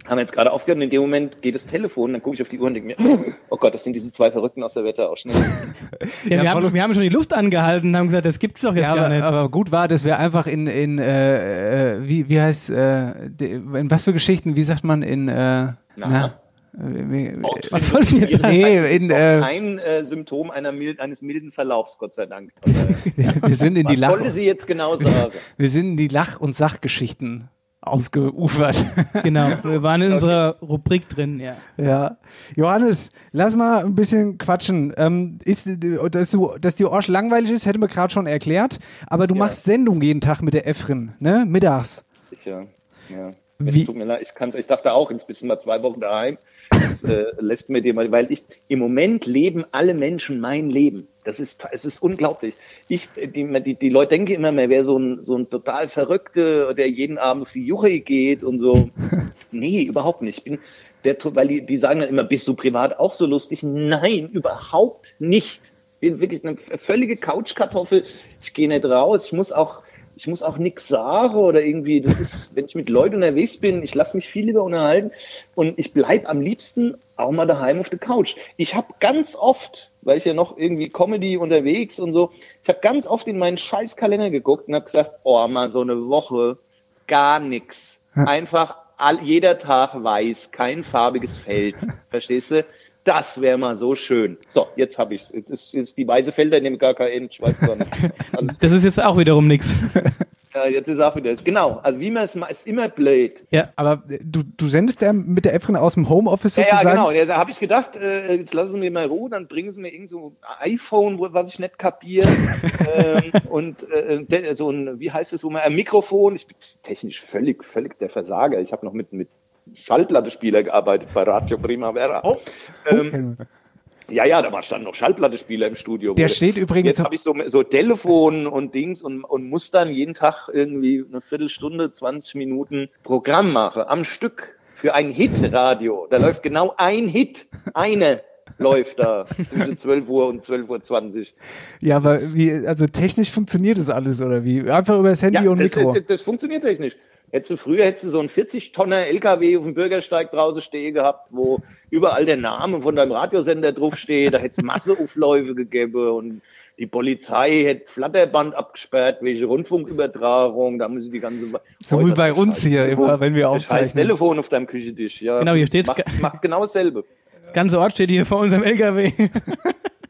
G: haben wir jetzt gerade aufgehört und in dem Moment geht das Telefon, dann gucke ich auf die Uhr und denke mir, oh Gott, das sind diese zwei Verrückten aus der Wetterau. Schnell.
C: Ja, *laughs*
B: Ja,
C: wir, haben, wir haben schon die Luft angehalten und haben gesagt, das gibt's doch jetzt
B: Ja,
C: gar
B: aber,
C: nicht.
B: aber gut war, dass wir einfach in, in äh, äh, wie, wie heißt, äh, in was für Geschichten, wie sagt man in, äh, na, wie-
C: Was wolltest du jetzt sagen?
B: Nee, in, äh,
G: Kein äh, Symptom einer mild, eines milden Verlaufs, Gott sei Dank. *laughs*
B: wir sind in die Lach,
G: wollte sie jetzt genau sagen? *laughs*
B: wir sind in die Lach- und Sachgeschichten ausgeufert. *laughs*
C: Genau, wir waren in unserer Rubrik drin, ja.
B: Ja. Johannes, lass mal ein bisschen quatschen. Ähm, ist, dass, du, dass die Orsch langweilig ist, hätten wir gerade schon erklärt. Aber du
G: Ja.
B: machst Sendung jeden Tag mit der Efrin, ne? Mittags.
G: Sicher. Ja.
B: Wie-
G: tut mir leid, ich kann's, ich dachte auch, jetzt bist du mal zwei Wochen daheim. Das äh, *laughs* lässt mir dir mal, weil ich im Moment leben alle Menschen mein Leben. Das ist, es ist unglaublich. Ich, die, die, die Leute denken immer, man wäre so ein, so ein total Verrückter, der jeden Abend auf die Juche geht und so. *laughs* nee, überhaupt nicht. Ich bin der, weil die, die sagen dann immer, bist du privat auch so lustig? Nein, überhaupt nicht. Ich bin wirklich eine völlige Couchkartoffel. Ich gehe nicht raus. Ich muss auch, ich muss auch nichts sagen oder irgendwie, das ist, wenn ich mit Leuten unterwegs bin, ich lasse mich viel lieber unterhalten und ich bleib am liebsten auch mal daheim auf der Couch. Ich habe ganz oft, weil ich ja noch irgendwie Comedy unterwegs und so, ich habe ganz oft in meinen Scheißkalender geguckt und habe gesagt, oh, mal so eine Woche, gar nix. Einfach all, jeder Tag weiß, kein farbiges Feld. *laughs* Verstehst du? Das wäre mal so schön. So, jetzt habe ich's. Jetzt ist, jetzt die weiße Felder in dem KKN, ich weiß gar nicht. *laughs* Alles,
C: Das ist jetzt auch wiederum nix. *laughs*
G: ja, jetzt ist auch wieder. Genau, also wie man es macht, ist immer blöd.
C: Ja,
B: Aber äh, du, du sendest ja mit der Efrin aus dem Homeoffice
G: Ja, ja,
B: sozusagen.
G: genau. Ja, da habe ich gedacht, äh, jetzt lassen Sie mir mal Ruhe, dann bringen Sie mir irgend so ein iPhone, wo, was ich nicht kapiere. *laughs* ähm, und äh, so ein, wie heißt es, wo man ein Mikrofon. Ich bin technisch völlig, völlig der Versager. Ich habe noch mit, mit Schallplattespieler gearbeitet bei Radio Primavera.
B: Oh.
G: Ähm, ja, ja, da war stand noch Schallplattespieler im Studio.
B: Der steht übrigens
G: Jetzt habe ich so, so Telefon und Dings und, und muss dann jeden Tag irgendwie eine Viertelstunde, 20 Minuten Programm machen am Stück für ein Hitradio. Da läuft genau ein Hit. Eine läuft da zwischen 12 Uhr und 12 Uhr 20.
B: Ja, aber wie, also technisch funktioniert das alles, oder wie? Einfach über das Handy und
G: das,
B: Mikro.
G: das, das funktioniert technisch. Hättest du früher hättest du so einen 40-Tonner LKW auf dem Bürgersteig draußen stehen gehabt, wo überall der Name von deinem Radiosender draufsteht, da hätte es Masseaufläufe gegeben und die Polizei hätte Flatterband abgesperrt, welche Rundfunkübertragung, da müssen die ganze
B: So wie bei uns hier immer, wenn wir
G: Das heißt
B: aufzeichnen.
G: Telefon auf deinem Küchentisch, ja.
C: Genau, hier steht's
G: Macht, macht genau dasselbe.
C: das ganze Ort steht hier vor unserem LKW.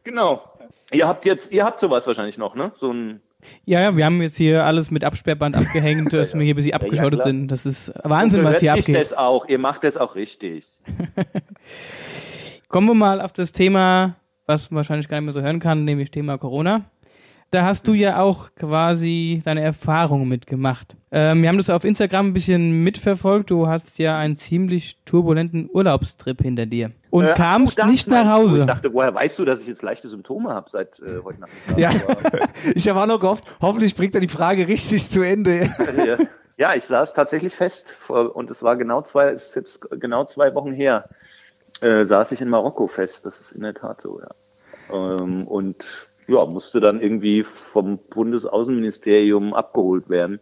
G: Genau. Ihr habt jetzt, ihr habt sowas wahrscheinlich noch, ne? So ein
C: Ja, ja, wir haben jetzt hier alles mit Absperrband abgehängt, *laughs* dass wir hier bis sie abgeschottet
G: klar.
C: sind. Das ist Wahnsinn,
G: so
C: was hier abgeht.
G: das auch. Ihr macht das auch richtig. *laughs*
C: Kommen wir mal auf das Thema, was man wahrscheinlich gar nicht mehr so hören kann, nämlich Thema Corona. Da hast du ja auch quasi deine Erfahrungen mitgemacht. Ähm, wir haben das auf Instagram ein bisschen mitverfolgt. Du hast ja einen ziemlich turbulenten Urlaubstrip hinter dir und
G: Äh,
C: kamst
G: das
C: nicht nach. Hause.
G: Ich dachte, woher weißt du, dass ich jetzt leichte Symptome habe seit äh, heute Nachmittag?
B: Ja. *laughs* Ich habe auch noch gehofft, hoffentlich bringt er die Frage richtig zu Ende.
G: äh, ja, ich saß tatsächlich fest vor, und es war genau zwei, es ist jetzt genau zwei Wochen her, äh, saß ich in Marokko fest. Das ist in der Tat so, ja. ähm, und ja, musste dann irgendwie vom Bundesaußenministerium abgeholt werden.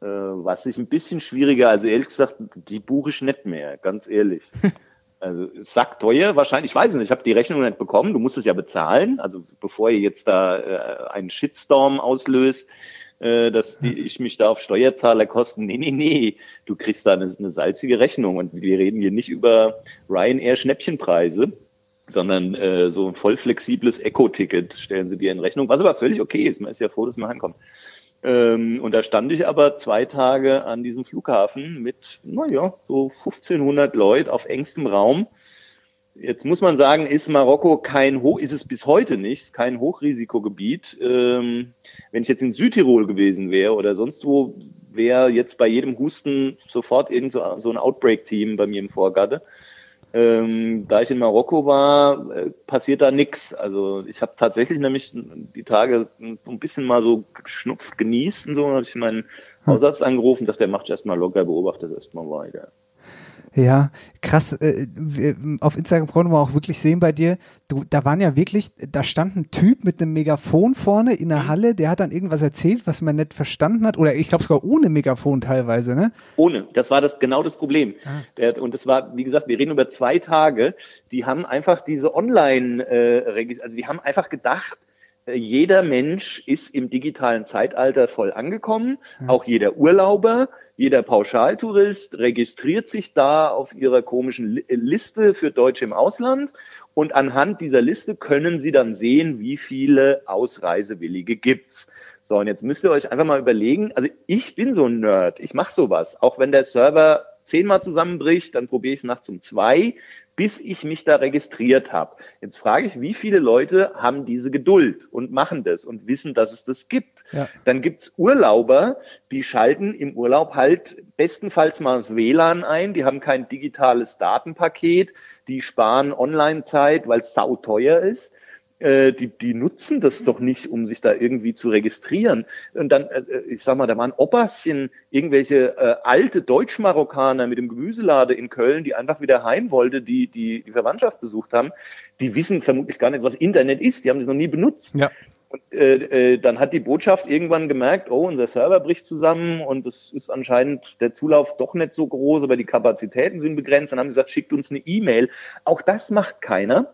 G: Äh, was ich ein bisschen schwieriger, also ehrlich gesagt, die buche ich nicht mehr, ganz ehrlich. *laughs* Also sack teuer wahrscheinlich, ich weiß es nicht, ich habe die Rechnung nicht bekommen, du musst es ja bezahlen, also bevor ihr jetzt da äh, einen Shitstorm auslöst, äh, dass die, ich mich da auf Steuerzahlerkosten, nee, nee, nee, du kriegst da eine, eine salzige Rechnung. Und wir reden hier nicht über Ryanair Schnäppchenpreise, sondern äh, so ein voll flexibles Eco-Ticket stellen sie dir in Rechnung, was aber völlig okay ist, man ist ja froh, dass man heimkommt. Ähm, und da stand ich aber zwei Tage an diesem Flughafen mit, naja, so 1500 Leute auf engstem Raum. Jetzt muss man sagen, ist Marokko kein Hoch, ist es bis heute nicht, kein Hochrisikogebiet. Ähm, wenn ich jetzt in Südtirol gewesen wäre oder sonst wo, wäre jetzt bei jedem Husten sofort irgend so, so ein Outbreak-Team bei mir im Vorgarten. Ähm, da ich in Marokko war, äh, passiert da nichts. Also ich habe tatsächlich nämlich die Tage so ein bisschen mal so geschnupft, genießt und so. Habe ich meinen Hausarzt angerufen und sagt, der macht erstmal locker, beobachtet erstmal weiter.
B: Ja, krass. Äh, auf Instagram konnte man auch wirklich sehen bei dir, du, da waren ja wirklich, da stand ein Typ mit einem Megafon vorne in der mhm. Halle, der hat dann irgendwas erzählt, was man nicht verstanden hat, oder ich glaube sogar ohne Megafon teilweise, ne?
G: Ohne, das war das genau das Problem. Ah. Der, und das war, wie gesagt, wir reden über zwei Tage, die haben einfach diese Online, äh, also die haben einfach gedacht, äh, jeder Mensch ist im digitalen Zeitalter voll angekommen, auch jeder Urlauber, jeder Pauschaltourist registriert sich da auf ihrer komischen Liste für Deutsche im Ausland und anhand dieser Liste können Sie dann sehen, wie viele Ausreisewillige gibt's. So, und jetzt müsst ihr euch einfach mal überlegen, also ich bin so ein Nerd, ich mache sowas, auch wenn der Server zehnmal zusammenbricht, dann probiere ich es nachts um zwei bis ich mich da registriert habe. Jetzt frage ich, wie viele Leute haben diese Geduld und machen das und wissen, dass es das gibt. Ja. Dann gibt's Urlauber, die schalten im Urlaub halt bestenfalls mal das WLAN ein, die haben kein digitales Datenpaket, die sparen Online-Zeit, weil es sauteuer ist äh, die, die nutzen das doch nicht, um sich da irgendwie zu registrieren. Und dann, äh, äh ich sag mal, da waren Opperschen, irgendwelche äh, alte Deutsch-Marokkaner mit dem Gemüselade in Köln, die einfach wieder heim wollte, die, die die Verwandtschaft besucht haben, die wissen vermutlich gar nicht, was Internet ist, die haben das noch nie benutzt. Ja. Und äh, äh, dann hat die Botschaft irgendwann gemerkt, oh, unser Server bricht zusammen und es ist anscheinend der Zulauf doch nicht so groß, aber die Kapazitäten sind begrenzt. Dann haben sie gesagt, schickt uns eine E-Mail. Auch das macht keiner.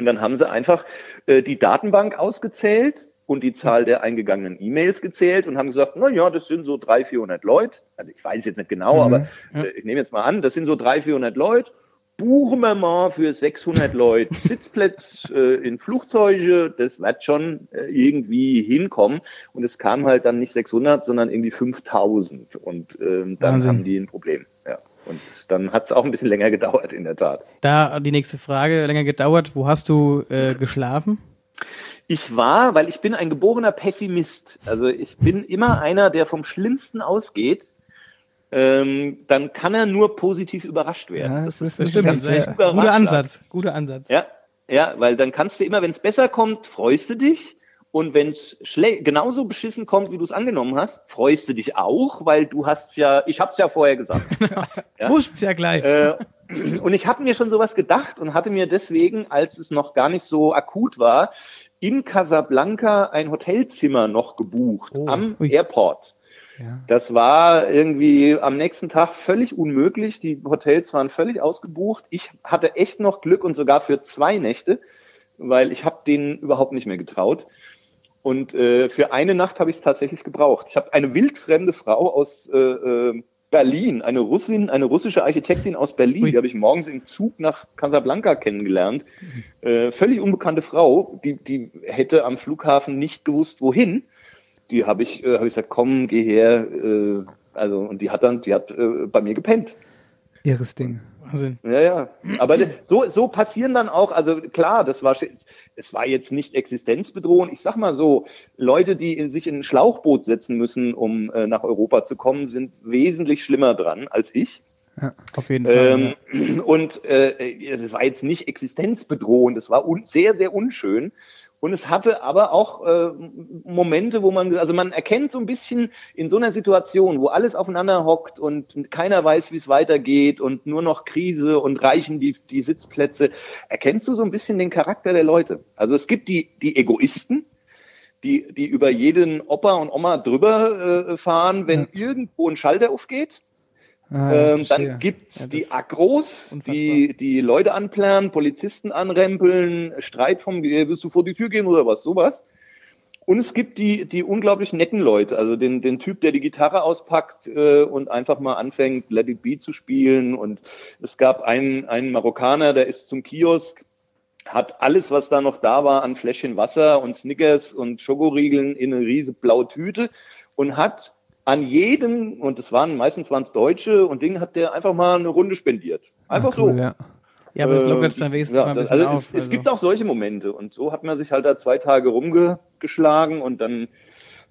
G: Und dann haben sie einfach äh, die Datenbank ausgezählt und die Zahl der eingegangenen E-Mails gezählt und haben gesagt, na ja, das sind so 300, 400 Leute. Also ich weiß jetzt nicht genau, mhm. aber äh, ich nehme jetzt mal an, das sind so 300, 400 Leute. Buchen wir mal für 600 Leute *laughs* Sitzplätze äh, in Flugzeuge, das wird schon äh, irgendwie hinkommen. Und es kam halt dann nicht 600, sondern irgendwie 5000. Und ähm, dann Wahnsinn. haben die ein Problem. Ja. Und dann hat es auch ein bisschen länger gedauert, in der Tat.
C: Da die nächste Frage, länger gedauert, wo hast du äh, geschlafen?
G: Ich war, weil ich bin ein geborener Pessimist. Also ich bin immer einer, der vom Schlimmsten ausgeht. Ähm, dann kann er nur positiv überrascht werden.
C: Ja, das, das, ist, das stimmt. Das guter Ansatz. Guter Ansatz.
G: Ja, ja, weil dann kannst du immer, wenn es besser kommt, freust du dich. Und wenn es genauso beschissen kommt, wie du es angenommen hast, freust du dich auch, weil du hast ja, ich hab's ja vorher gesagt. *laughs*
C: Genau. ja? Wusst's ja gleich.
G: Äh, *clears throat* und ich habe mir schon sowas gedacht und hatte mir deswegen, als es noch gar nicht so akut war, in Casablanca ein Hotelzimmer noch gebucht oh. am Ui. Airport. Ja. Das war irgendwie am nächsten Tag völlig unmöglich. Die Hotels waren völlig ausgebucht. Ich hatte echt noch Glück und sogar für zwei Nächte, weil ich habe denen überhaupt nicht mehr getraut. Und äh, für eine Nacht habe ich es tatsächlich gebraucht. Ich habe eine wildfremde Frau aus äh, äh, Berlin, eine Russin, eine russische Architektin aus Berlin, Ui. die habe ich morgens im Zug nach Casablanca kennengelernt. Äh, völlig unbekannte Frau, die, die hätte am Flughafen nicht gewusst, wohin. Die habe ich, äh, habe ich gesagt, komm, geh her. Äh, also und die hat dann, die hat äh, bei mir gepennt.
B: Ihres Ding.
G: Wahnsinn. Ja, ja. Aber so, so passieren dann auch, also klar, das war, es war jetzt nicht existenzbedrohend. Ich sag mal so, Leute, die in, sich in ein Schlauchboot setzen müssen, um äh, nach Europa zu kommen, sind wesentlich schlimmer dran als ich.
C: Auf jeden Fall.
G: Ähm, und äh, es war jetzt nicht existenzbedrohend, es war sehr, sehr unschön. Und es hatte aber auch äh, Momente, wo man, also man erkennt so ein bisschen in so einer Situation, wo alles aufeinander hockt und keiner weiß, wie es weitergeht und nur noch Krise und reichen die, die Sitzplätze, erkennst du so ein bisschen den Charakter der Leute. Also es gibt die, die Egoisten, die, die über jeden Opa und Oma drüber äh, fahren, wenn ja. irgendwo ein Schalter aufgeht. Ah, ähm, dann gibt's ja, die Agros, die die Leute anplanen, Polizisten anrempeln, Streit vom, äh, willst du vor die Tür gehen oder was, sowas. Und es gibt die, die unglaublich netten Leute, also den, den Typ, der die Gitarre auspackt äh, und einfach mal anfängt, Let It Be zu spielen. Und es gab einen, einen Marokkaner, der ist zum Kiosk, hat alles, was da noch da war, an Fläschchen Wasser und Snickers und Schokoriegeln in eine riese blaue Tüte und hat an jedem, und es waren meistens waren es Deutsche, und Ding hat der einfach mal eine Runde spendiert. Einfach ah, cool, so.
C: Ja. Ja, aber das lockert dann wenigstens ja, mal ein bisschen
G: also
C: auf.
G: Es, also. es gibt auch solche Momente und so hat man sich halt da zwei Tage rumgeschlagen und dann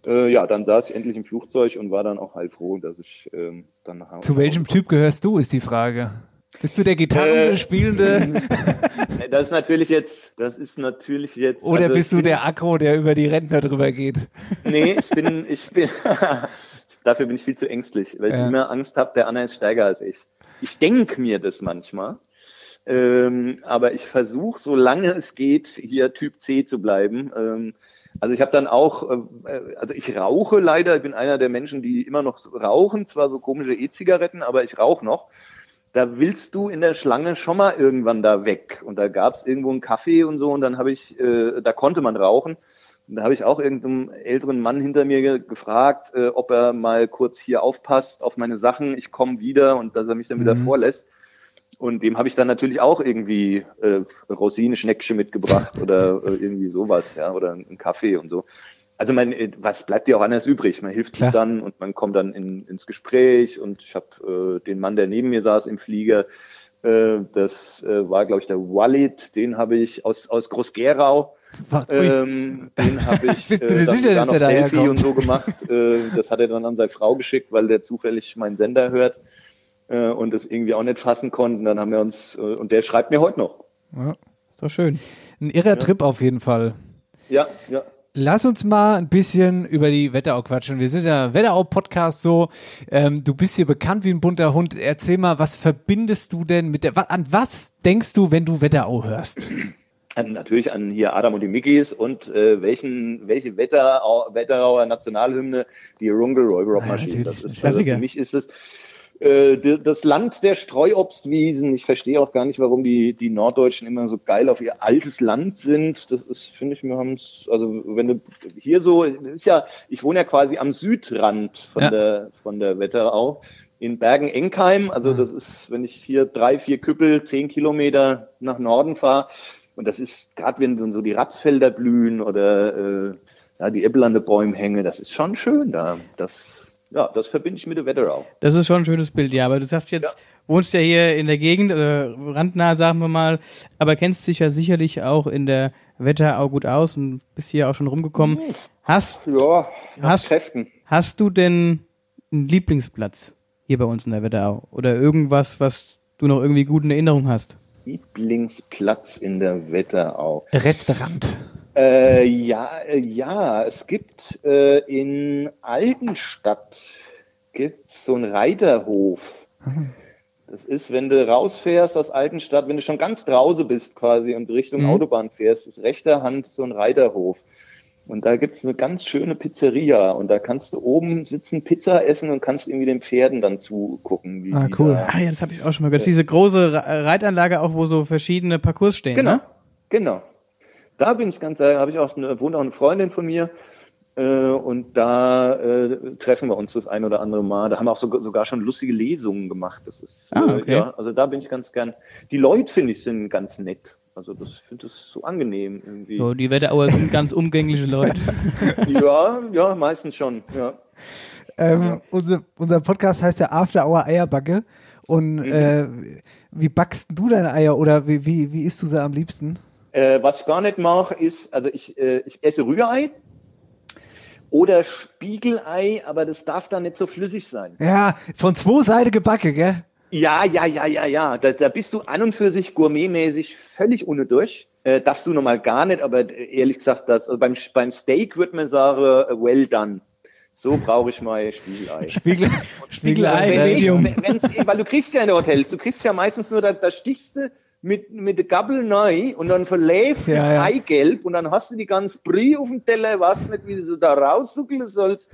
G: äh, ja, dann saß ich endlich im Flugzeug und war dann auch heilfroh, dass ich ähm, dann nach
B: Hause Zu welchem Typ gehörst du, ist die Frage. Bist du der Gitarrenspielende?
G: Äh, *laughs* das ist natürlich jetzt, das ist natürlich jetzt.
B: Oder also bist du der Akro, der über die Rentner drüber geht?
G: Nee, ich bin, ich bin, *laughs* dafür bin ich viel zu ängstlich, weil ich ja. immer Angst habe, der Anna ist stärker als ich. Ich denke mir das manchmal. Ähm, aber ich versuche, solange es geht, hier Typ C zu bleiben. Ähm, also ich habe dann auch, äh, also ich rauche leider, ich bin einer der Menschen, die immer noch rauchen, zwar so komische E-Zigaretten, aber ich rauche noch. Da willst du in der Schlange schon mal irgendwann da weg. Und da gab es irgendwo einen Kaffee und so und dann habe ich, äh, da konnte man rauchen. Und da habe ich auch irgendeinem älteren Mann hinter mir ge gefragt, äh, ob er mal kurz hier aufpasst auf meine Sachen. Ich komme wieder und dass er mich dann mhm. wieder vorlässt. Und dem habe ich dann natürlich auch irgendwie äh, Rosinenschneckchen mitgebracht oder äh, irgendwie sowas, ja, oder einen Kaffee und so. Also man, äh, was bleibt dir auch anders übrig? Man hilft sich dann und man kommt dann in, ins Gespräch und ich habe äh, den Mann, der neben mir saß im Flieger, äh, das äh, war, glaube ich, der Walid, den habe ich aus, aus Groß-Gerau. Ähm, den habe ich *laughs*
B: Bist du dir äh, sicher, dass der
G: Selfie und so gemacht. *laughs* Äh, das hat er dann an seine Frau geschickt, weil der zufällig meinen Sender hört äh, und das irgendwie auch nicht fassen konnten. Dann haben wir uns, äh, und der schreibt mir heute noch.
B: Ja, doch schön. Ein irrer ja. Trip auf jeden Fall.
G: Ja, ja.
B: Lass uns mal ein bisschen über die Wetterau quatschen. Wir sind ja Wetterau-Podcast so. Ähm, du bist hier bekannt wie ein bunter Hund. Erzähl mal, was verbindest du denn mit der, an was denkst du, wenn du Wetterau hörst?
G: An, natürlich an hier Adam und die Mickeys und äh, welchen, welche Wetterau, Wetterauer Nationalhymne, die Rungle Roy Rock Maschine. Ja, das ist, also für mich ist es, äh, das Land der Streuobstwiesen. Ich verstehe auch gar nicht, warum die, die Norddeutschen immer so geil auf ihr altes Land sind. Das ist, finde ich, wir haben es, also wenn du hier so, das ist ja, ich wohne ja quasi am Südrand von ja. der, von der Wetterau in Bergen-Enkheim. Also das ist, wenn ich hier drei, vier Küppel, zehn Kilometer nach Norden fahre. Und das ist, gerade wenn so die Rapsfelder blühen oder äh, ja, die Äpfel an den Bäumen hängen, das ist schon schön da. Das ja, das verbinde ich mit der Wetterau.
C: Das ist schon ein schönes Bild, ja. Aber du sagst jetzt, ja. wohnst ja hier in der Gegend, äh, randnah, sagen wir mal, aber kennst dich ja sicherlich auch in der Wetterau gut aus und bist hier auch schon rumgekommen. Hast,
G: ja,
C: hast, Kräften. hast du denn einen Lieblingsplatz hier bei uns in der Wetterau? Oder irgendwas, was du noch irgendwie gut in Erinnerung hast?
G: Lieblingsplatz in der Wetterau.
B: Restaurant.
G: Äh, ja, äh, ja, es gibt äh, in Altenstadt gibt's so einen Reiterhof. Das ist, wenn du rausfährst aus Altenstadt, wenn du schon ganz draußen bist quasi und Richtung mhm. Autobahn fährst, ist rechter Hand so ein Reiterhof. Und da gibt's eine ganz schöne Pizzeria und da kannst du oben sitzen, Pizza essen und kannst irgendwie den Pferden dann zugucken.
B: Wie ah, cool.
C: Da, ah, ja, das habe ich auch schon mal gehört. Diese große Reitanlage auch, wo so verschiedene Parcours stehen,
G: genau,
C: ne?
G: Genau, da bin ich ganz, da habe ich auch eine, wohnt auch eine Freundin von mir. Äh, und da äh, treffen wir uns das ein oder andere Mal. Da haben wir auch so, sogar schon lustige Lesungen gemacht. Das ist,
C: ah, okay.
G: äh, ja, also da bin ich ganz gern. Die Leute, finde ich, sind ganz nett. Also das finde ich so angenehm irgendwie.
C: So, die Wetterauer sind ganz umgängliche Leute. *laughs*
G: ja, ja, meistens schon, ja.
B: Ähm, ja. Unser, unser Podcast heißt ja After Hour Eierbacke. Und mhm. äh, wie backst du deine Eier oder wie, wie, wie isst du sie am liebsten?
G: Äh, was ich gar nicht mache, ist, also ich, äh, ich esse Rührei oder Spiegelei, aber das darf dann nicht so flüssig sein.
B: Ja, von zwei Seiten gebacken, gell?
G: Ja, ja, ja, ja, ja. Da, da bist du an und für sich gourmetmäßig völlig ohne durch. Äh, darfst du nochmal gar nicht, aber ehrlich gesagt, das, also beim, beim Steak würde man sagen, äh, well done. So brauche ich mal Spiegelei.
B: Spiegel, *laughs* Spiegelei,
G: Wenn ich,
B: Medium.
G: wenn's, weil du kriegst ja in Hotels, du kriegst ja meistens nur, da, da stichst du mit, mit der Gabel neu und dann verläuft
B: Ja,
G: das
B: ja.
G: Eigelb und dann hast du die ganze Brie auf dem Teller, weißt nicht, wie du da raussuckeln sollst.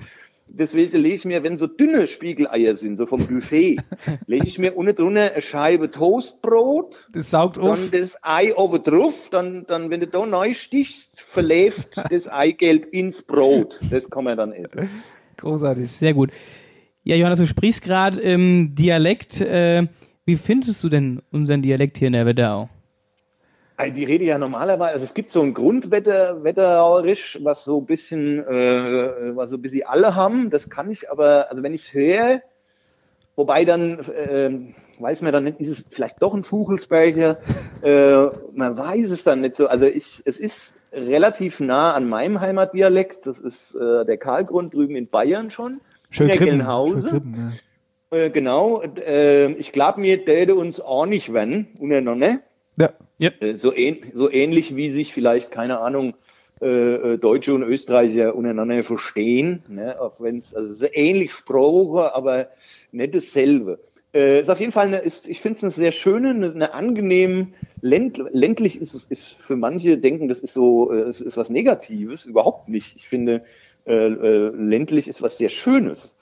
G: Deswegen lege ich mir, wenn so dünne Spiegeleier sind, so vom Buffet, *laughs* lege ich mir unten drunter eine Scheibe Toastbrot,
B: Das saugt auf.
G: dann das Ei oben drauf, dann, dann wenn du da neu stichst, verläuft *laughs* das Eigelb ins Brot. Das kann man dann essen.
B: Großartig.
C: Sehr gut. Ja, Johannes, du sprichst gerade im Dialekt. Äh, wie findest du denn unseren Dialekt hier in der Wetterau?
G: Die rede ja normalerweise, also es gibt so ein Grundwetter, wetterauerisch, was so ein bisschen, äh, was so ein bisschen alle haben. Das kann ich aber, also wenn ich es höre, wobei dann, äh, weiß man dann nicht, ist es vielleicht doch ein Fuchelsberger, äh, man weiß es dann nicht so. Also ich, es ist relativ nah an meinem Heimatdialekt. Das ist äh, der Karlgrund drüben in Bayern schon.
B: Schön ja.
G: Äh, genau. Äh, ich glaube mir, täte uns auch nicht wenn, untereinander.
B: Ja.
G: Äh, so, ähn so ähnlich wie sich vielleicht, keine Ahnung, äh, äh, Deutsche und Österreicher untereinander verstehen, ne? auch wenn es also so ähnlich Sprache, aber nicht dasselbe. Äh, ist auf jeden Fall eine, ist, ich finde es eine sehr schöne, eine, eine angenehm länd, ländlich ist ist für manche denken, das ist so, äh, es ist was Negatives, überhaupt nicht. Ich finde äh, äh, ländlich ist was sehr Schönes.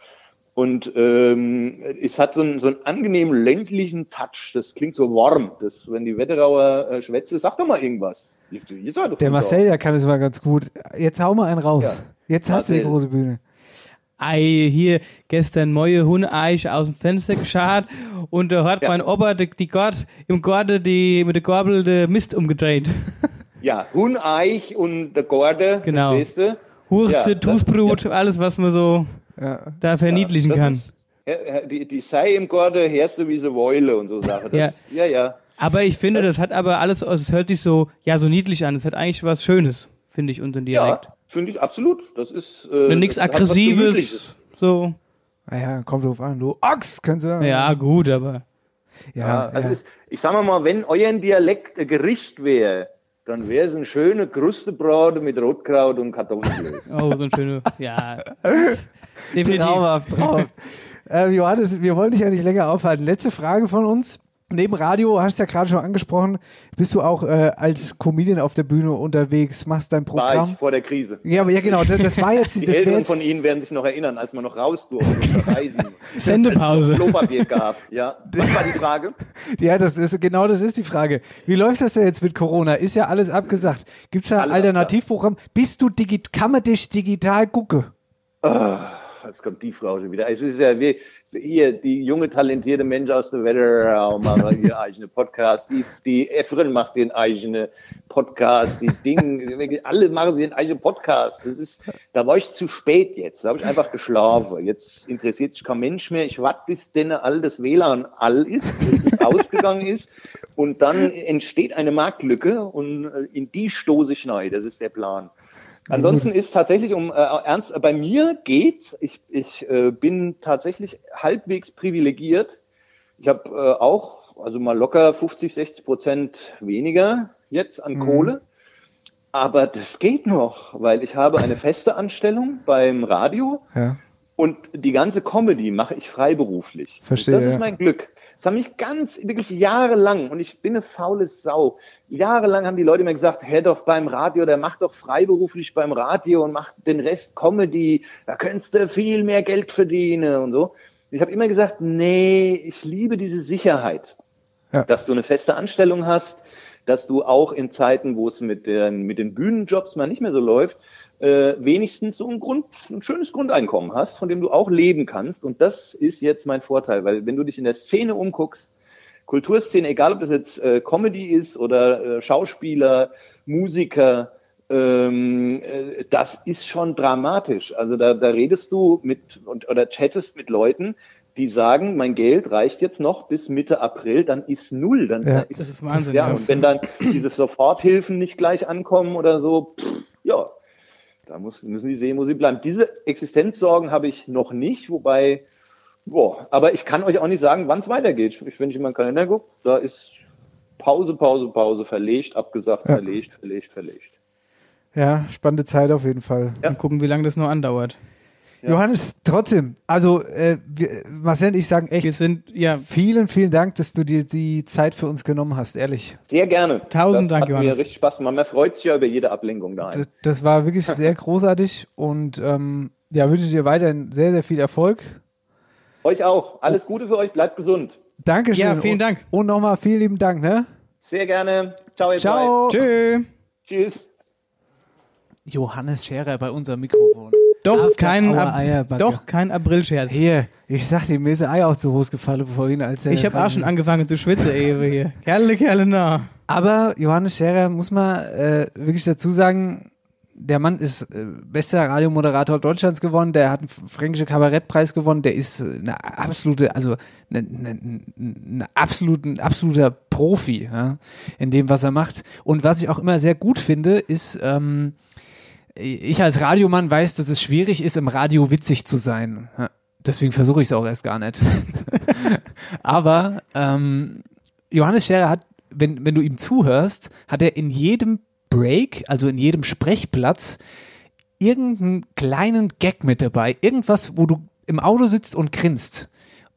G: Und ähm, es hat so einen, so einen angenehmen ländlichen Touch. Das klingt so warm. Das, wenn die Wetterauer äh, schwätze, sag doch mal irgendwas. Ihr seid doch
B: Der Marcel, der kann es mal ganz gut. Jetzt hau mal einen raus.
G: Ja.
B: Jetzt hast du die
G: Marcel.
B: große Bühne.
C: Ei, hier gestern neue Huneich aus dem Fenster geschart und da hat
G: Ja.
C: mein Opa die, die Gott im Gorde die mit der Gabel den Mist umgedreht. *laughs*
G: Ja, Huneich und der Gorde,
C: Genau.
G: verstehst du?
C: Hurste,
G: Ja, das-
C: Tusbrot, alles was man so
B: Ja.
C: da verniedlichen
G: Das
C: kann.
G: Ist, ja, ja, die, die sei im Gorde, hörst du wie so Wäule und so Sachen. Das, ja. ja,
C: Aber ich finde, das hat aber alles, also es hört sich so, ja, so niedlich an. Es hat eigentlich was Schönes, finde ich, unseren Dialekt.
G: Ja, finde ich absolut. Das ist äh,
C: Nichts Aggressives. So.
B: Naja, kommt drauf an. Du Ochs, kannst du sagen.
C: Ja, gut, aber.
B: Ja,
G: Ja, also
B: ja.
G: Ist, ich sag mal, wenn euer Dialekt ein Gericht wäre, dann wäre es ein schöne Krustebrot mit Rotkraut und Kartoffelklöße.
C: Oh, so ein schöner. Ja. *laughs* *laughs* Definitiv.
B: Traumhaft, traumhaft. *laughs* äh, Johannes, wir wollen dich ja nicht länger aufhalten. Letzte Frage von uns. Neben Radio, hast du ja gerade schon angesprochen, bist du auch äh, als Comedian auf der Bühne unterwegs, machst dein
G: War
B: Programm.
G: ich vor der Krise.
B: Ja, aber ja, genau, das, das war jetzt, *laughs*
G: Die
B: das
G: Eltern
B: jetzt,
G: von Ihnen werden sich noch erinnern, als man noch raus durfte und reisen.
C: Sendepause.
G: Klopapier gab. Ja. Was war die Frage?
B: ja, das ist, genau das ist die Frage. Wie läuft das denn jetzt mit Corona? Ist ja alles abgesagt. Gibt's da ein Alternativprogramm? Bist du digi kann man dich digital gucken?
G: Ah, jetzt kommt die Frau schon wieder. Es ist ja wie hier die junge talentierte Mensch aus der Wetterau macht ihr eigene Podcast. Die, die Efren macht den eigenen Podcast. Die Ding, alle machen sie einen eigenen Podcast. Das ist, da war ich zu spät jetzt. Da habe ich einfach geschlafen. Jetzt interessiert sich kein Mensch mehr. Ich warte, bis denn all das WLAN all ist, bis es *laughs* ausgegangen ist. Und dann entsteht eine Marktlücke und äh, in die stoße ich neu. Das ist der Plan. Ansonsten ist tatsächlich um äh, ernst, bei mir geht's. Ich, ich äh, bin tatsächlich halbwegs privilegiert. Ich habe äh, auch, also mal locker 50, 60 Prozent weniger jetzt an Kohle. Aber das geht noch, weil ich habe eine feste Anstellung beim Radio
B: Ja.
G: und die ganze Comedy mache ich freiberuflich.
B: Verstehe,
G: Das ist mein Glück. Das haben mich ganz, wirklich jahrelang, und ich bin eine faule Sau, jahrelang haben die Leute mir gesagt, hör doch beim Radio, der macht doch freiberuflich beim Radio und macht den Rest Comedy, da könntest du viel mehr Geld verdienen und so. Ich habe immer gesagt, nee, ich liebe diese Sicherheit,
B: Ja.
G: dass du eine feste Anstellung hast, dass du auch in Zeiten, wo es mit den, mit den Bühnenjobs mal nicht mehr so läuft, äh, wenigstens so ein, Grund, ein schönes Grundeinkommen hast, von dem du auch leben kannst. Und das ist jetzt mein Vorteil, weil wenn du dich in der Szene umguckst, Kulturszene, egal ob das jetzt äh, Comedy ist oder äh, Schauspieler, Musiker, ähm, äh, das ist schon dramatisch. Also da, da redest du mit und, oder chattest mit Leuten, die sagen, mein Geld reicht jetzt noch bis Mitte April, dann ist null. Dann
B: Ja.
G: dann ist,
C: Das ist Wahnsinn,
G: Ja, und wenn dann diese Soforthilfen nicht gleich ankommen oder so, pff, ja, da muss, müssen die sehen, wo sie bleiben. Diese Existenzsorgen habe ich noch nicht, wobei Boah, aber ich kann euch auch nicht sagen, wann es weitergeht. Ich, wenn ich in meinen Kalender gucke, da ist Pause, Pause, Pause, verlegt, abgesagt,
B: Ja.
G: verlegt, verlegt, verlegt.
B: Ja, spannende Zeit auf jeden Fall.
G: Ja.
C: Mal gucken, wie lange das noch andauert.
G: Ja.
B: Johannes, trotzdem, also äh, wir, Marcel und ich sagen echt
C: Wir sind, ja,
B: vielen, vielen Dank, dass du dir die Zeit für uns genommen hast, ehrlich.
G: Sehr gerne.
C: Tausend
G: das
C: Dank,
G: hat
C: Johannes.
G: mir richtig Spaß gemacht. Man freut sich ja über jede Ablenkung daheim.
B: Das, das war wirklich *laughs* sehr großartig und ähm, ja, wünsche dir weiterhin sehr, sehr viel Erfolg.
G: Euch auch. Alles Gute für euch. Bleibt gesund.
B: Dankeschön.
C: Ja, vielen
B: und,
C: Dank.
B: Und nochmal vielen lieben Dank, ne?
G: Sehr gerne. Ciao, ihr
B: Ciao.
C: tschö.
G: Tschüss.
B: Johannes Scherer bei unserem Mikrofon.
C: Doch kein, Ab doch kein Aprilscherz.
B: Hier, ich sag dir, mir ist ein Ei aus der Hose gefallen vorhin, als der
C: Ich habe auch schon angefangen zu schwitzen, Ewe hier. Kerle, Kerle, na.
B: Aber Johannes Scherer muss man äh, wirklich dazu sagen, der Mann ist äh, bester Radiomoderator Deutschlands geworden, der hat einen fränkischen Kabarettpreis gewonnen, der ist äh, eine absolute, also eine, eine, eine absolute, ein absoluter Profi ja, in dem, was er macht. Und was ich auch immer sehr gut finde, ist, ähm, ich als Radiomann weiß, dass es schwierig ist, im Radio witzig zu sein. Deswegen versuche ich es auch erst gar nicht. *laughs* Aber ähm, Johannes Scherer hat, wenn, wenn du ihm zuhörst, hat er in jedem Break, also in jedem Sprechplatz, irgendeinen kleinen Gag mit dabei. Irgendwas, wo du im Auto sitzt und grinst.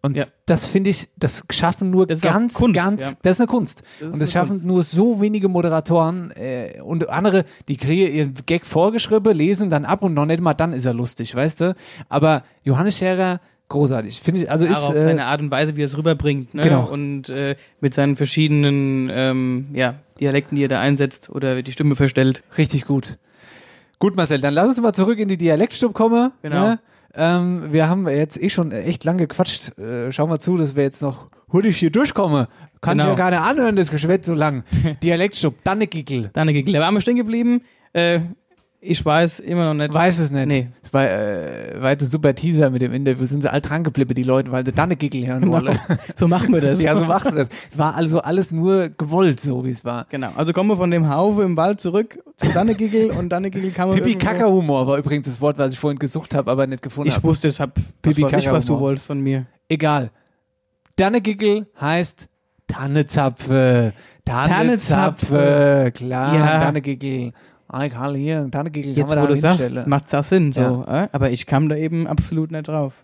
B: Und
C: Ja.
B: das finde ich, das schaffen nur
C: Das
B: ganz,
C: Kunst,
B: ganz,
C: ja.
B: das ist eine Kunst.
C: Das ist
B: und das schaffen
C: Kunst.
B: nur so wenige Moderatoren äh, und andere, die kriegen ihren Gag vorgeschrieben, lesen dann ab und noch nicht mal dann ist er lustig, weißt du? Aber Johannes Scherer, großartig. Finde ich, also ist,
C: auf
B: äh,
C: seine Art und Weise, wie er es rüberbringt. Ne?
B: Genau.
C: Und äh, mit seinen verschiedenen ähm, ja, Dialekten, die er da einsetzt oder die Stimme verstellt.
B: Richtig gut. Gut, Marcel, dann lass uns mal zurück in die Dialektstub kommen.
C: Genau.
B: Ne? Ähm, wir haben jetzt eh schon echt lang gequatscht. Äh, schau mal zu, dass wir jetzt noch hurtig hier durchkommen. Kann
C: Genau.
B: ich ja gar nicht anhören, das Geschwätz so lang. *laughs* Dialektstub, Dannegickel.
C: Dann eine Da waren wir stehen geblieben. Äh, ich weiß immer noch nicht.
B: Weiß es nicht.
C: Nee.
B: Das war, äh, war jetzt ein super Teaser mit dem Interview. Sind sie alt dran geblieben, die Leute, weil sie Dannegickel hören wollen. *laughs*
C: So machen wir das.
B: ja, so machen wir das. War also alles nur gewollt, so wie es war.
C: Genau. Also kommen wir von dem Haufe im Wald zurück zu Dannegigel *laughs* und Dannegigel kann man
B: Pipi Kaka Humor war übrigens das Wort, was ich vorhin gesucht habe, aber nicht gefunden
C: Ich
B: habe.
C: wusste es, hab
B: Pipi
C: was, weiß ich, was du wolltest von mir.
B: Egal. Dannegickel heißt Tannezapfe. Tannezapfe. Klar,
C: Ja.
B: Tannegickel. Ah, ich habe hier Tannegickel. kann
C: Jetzt,
B: man
C: wo
B: da
C: du sagst,
B: hinstellen.
C: macht auch Sinn, so. Äh? Aber ich kam da eben absolut nicht drauf.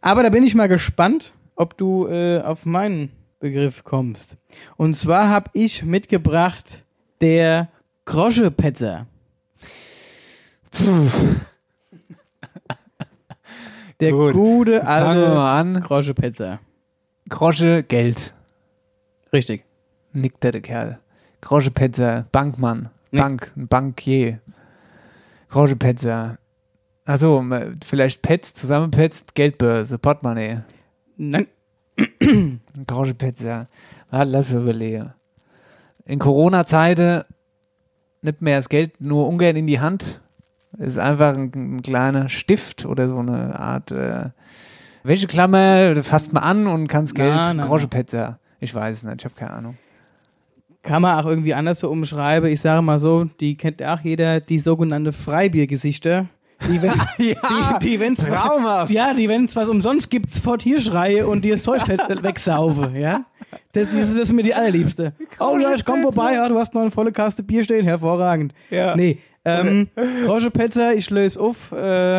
C: Aber da bin ich mal gespannt, ob du äh, auf meinen Begriff kommst. Und zwar habe ich mitgebracht der Groschepetzer. Der
B: Gut.
C: gute
B: Fangen wir
C: alte
B: mal an.
C: Groschepetzer.
B: Grosche Geld.
C: Richtig.
B: Nickt der Kerl. Grosche Petzer. Bankmann.
C: Nee.
B: Bank. Ein Bankier. Petzer. Achso, vielleicht Pets, zusammenpetzt, Geldbörse, Portemonnaie.
C: Nein, *clears throat*
B: Grosche Petzer. Mich überlegen. In Corona-Zeiten nimmt man das Geld nur ungern in die Hand. Ist einfach ein, ein kleiner Stift oder so eine Art äh, Wäscheklammer, da fasst man an und kannst Geld.
C: Na, na,
B: Grosche
C: na.
B: Petzer. Ich weiß es nicht, ich habe keine Ahnung.
C: Kann man auch irgendwie anders so umschreiben. Ich sage mal so, die kennt auch jeder, die sogenannte Freibiergesichter. Die, wenn, *laughs*
B: Ja,
C: die, die wenn's
B: traumhaft.
C: Ja, die, wenn es was umsonst gibt, sofort hier schreie und dir das Zeug fe- *laughs* wegsaufe, ja? Das, das, das ist mir die allerliebste. Oh ja, ich komm vorbei, ja, du hast noch eine volle Kaste Bier stehen, hervorragend.
B: Ja.
C: Nee, ähm, Grosche Petzer, ich löse auf, äh,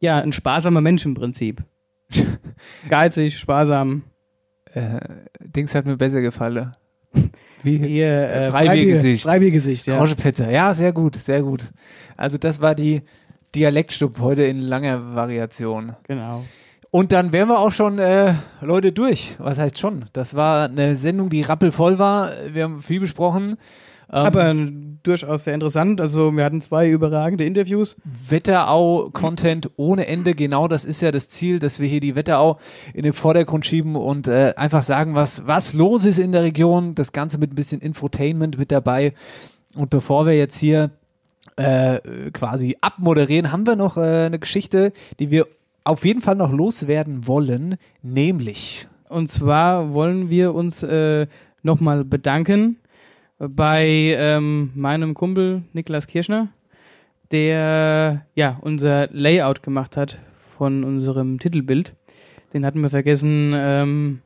C: ja, ein sparsamer Mensch im Prinzip. *laughs* Geizig, sparsam.
B: Äh, Dings hat mir besser gefallen. Wie?
C: Hier, äh,
B: Freibiergesicht.
C: Freibier- Freibiergesicht, ja.
B: Petzer. Ja, sehr gut, sehr gut. Also das war die Dialektstub heute in langer Variation.
C: Genau.
B: Und dann wären wir auch schon, äh, Leute, durch. Was heißt schon? Das war eine Sendung, die rappelvoll war. Wir haben viel besprochen. Ähm,
C: Aber durchaus sehr interessant. Also wir hatten zwei überragende Interviews.
B: Wetterau-Content ohne Ende, genau das ist ja das Ziel, dass wir hier die Wetterau in den Vordergrund schieben und äh, einfach sagen, was, was los ist in der Region. Das Ganze mit ein bisschen Infotainment mit dabei. Und bevor wir jetzt hier äh, quasi abmoderieren, haben wir noch äh, eine Geschichte, die wir auf jeden Fall noch loswerden wollen, nämlich.
C: Und zwar wollen wir uns äh, nochmal bedanken bei ähm, meinem Kumpel Niklas Kirschner, der ja unser Layout gemacht hat von unserem Titelbild. Den hatten wir vergessen, ähm,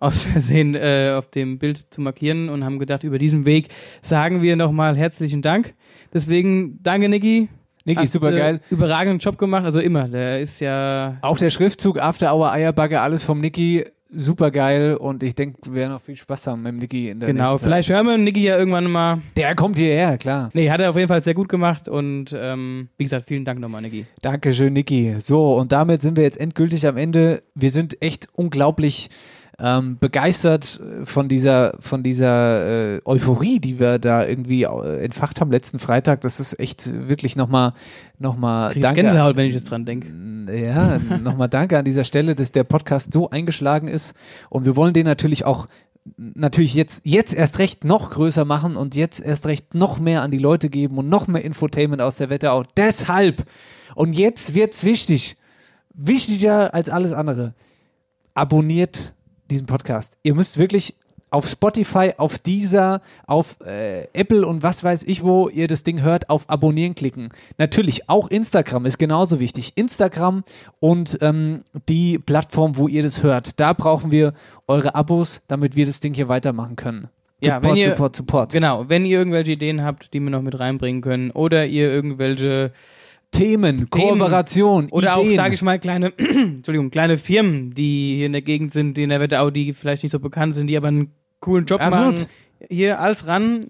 C: aus Versehen äh, auf dem Bild zu markieren und haben gedacht, über diesen Weg sagen wir nochmal herzlichen Dank. Deswegen danke, Niki.
B: Niki, super geil.
C: Überragenden Job gemacht, also immer. Der ist ja.
B: Auch der Schriftzug After Hour Eierbagge, alles vom Niki, super geil und ich denke, wir werden noch viel Spaß haben mit dem Niki in der
C: Genau, vielleicht hören wir Niki ja irgendwann mal.
B: Der kommt hierher, klar.
C: Nee, hat er auf jeden Fall sehr gut gemacht und ähm, wie gesagt, vielen Dank nochmal, Niki.
B: Dankeschön, Niki. So, und damit sind wir jetzt endgültig am Ende. Wir sind echt unglaublich ähm, begeistert von dieser, von dieser äh, Euphorie, die wir da irgendwie äh, entfacht haben letzten Freitag. Das ist echt wirklich nochmal, nochmal danke.
C: Gänsehaut, wenn ich jetzt dran denke.
B: Ja, nochmal danke an dieser Stelle, dass der Podcast so eingeschlagen ist. Und wir wollen den natürlich auch natürlich jetzt, jetzt erst recht noch größer machen und jetzt erst recht noch mehr an die Leute geben und noch mehr Infotainment aus der Wetterau. Deshalb, und jetzt wird's wichtig, wichtiger als alles andere, abonniert diesen Podcast. Ihr müsst wirklich auf Spotify, auf dieser, auf äh, Apple und was weiß ich, wo ihr das Ding hört, auf Abonnieren klicken. Natürlich, auch Instagram ist genauso wichtig. Instagram und ähm, die Plattform, wo ihr das hört. Da brauchen wir eure Abos, damit wir das Ding hier weitermachen können.
C: Ja,
B: Support,
C: ihr-
B: Support, Support.
C: Genau, wenn ihr irgendwelche Ideen habt, die wir noch mit reinbringen können oder ihr irgendwelche
B: Themen, Kooperation,
C: oder
B: Ideen.
C: auch, sage ich mal, kleine, *clears throat* Entschuldigung, kleine Firmen, die hier in der Gegend sind, die in der Wetterau, die vielleicht nicht so bekannt sind, die aber einen coolen Job
B: Absolut.
C: machen. Hier alles ran.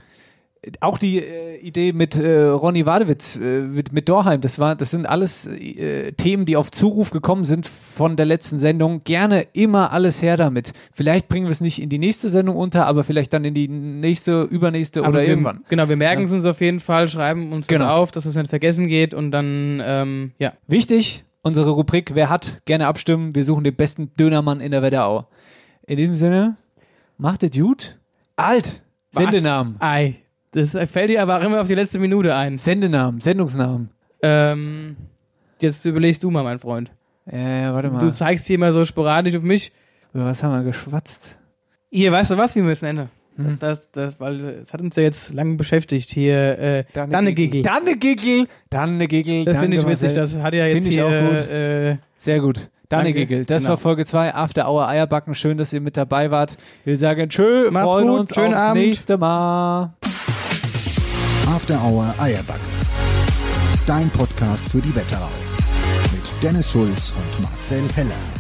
B: Auch die äh, Idee mit äh, Ronny Wadewitz, äh, mit, mit Dorheim, das war, das sind alles äh, Themen, die auf Zuruf gekommen sind von der letzten Sendung. Gerne immer alles her damit. Vielleicht bringen wir es nicht in die nächste Sendung unter, aber vielleicht dann in die nächste, übernächste
C: Aber
B: oder
C: wir,
B: irgendwann.
C: Genau, wir merken es uns auf jeden Fall, schreiben uns
B: Genau.
C: das auf, dass es nicht vergessen geht und dann, ähm, ja.
B: Wichtig, unsere Rubrik, wer hat, gerne abstimmen. Wir suchen den besten Dönermann in der Wetterau. In diesem Sinne, macht es gut. Alt. Sendenamen.
C: Ei, das fällt dir aber auch immer auf die letzte Minute ein.
B: Sendenamen, Sendungsnamen.
C: Ähm, jetzt überlegst du mal, mein Freund.
B: Äh, warte mal.
C: Du zeigst hier immer so sporadisch auf mich.
B: Über was haben wir geschwatzt?
C: Hier, weißt du was, wie wir es nennen?
B: Hm.
C: Das, das, weil es hat uns ja jetzt lange beschäftigt. Hier, äh, Dannegigel.
B: Dannegigel. Dannegigel.
C: Das finde ich witzig. Das hat ja jetzt hier,
B: auch gut.
C: Äh,
B: Sehr gut. Dannegigel. Das
C: Genau.
B: war Folge 2, After Hour Eierbacken. Schön, dass ihr mit dabei wart. Wir sagen tschö,
C: Macht's
B: freuen
C: gut,
B: uns aufs
C: Abend.
B: nächste Mal.
A: After Hour Eierbacke. Dein Podcast für die Wetterau. Mit Dennis Schulz und Marcel Heller.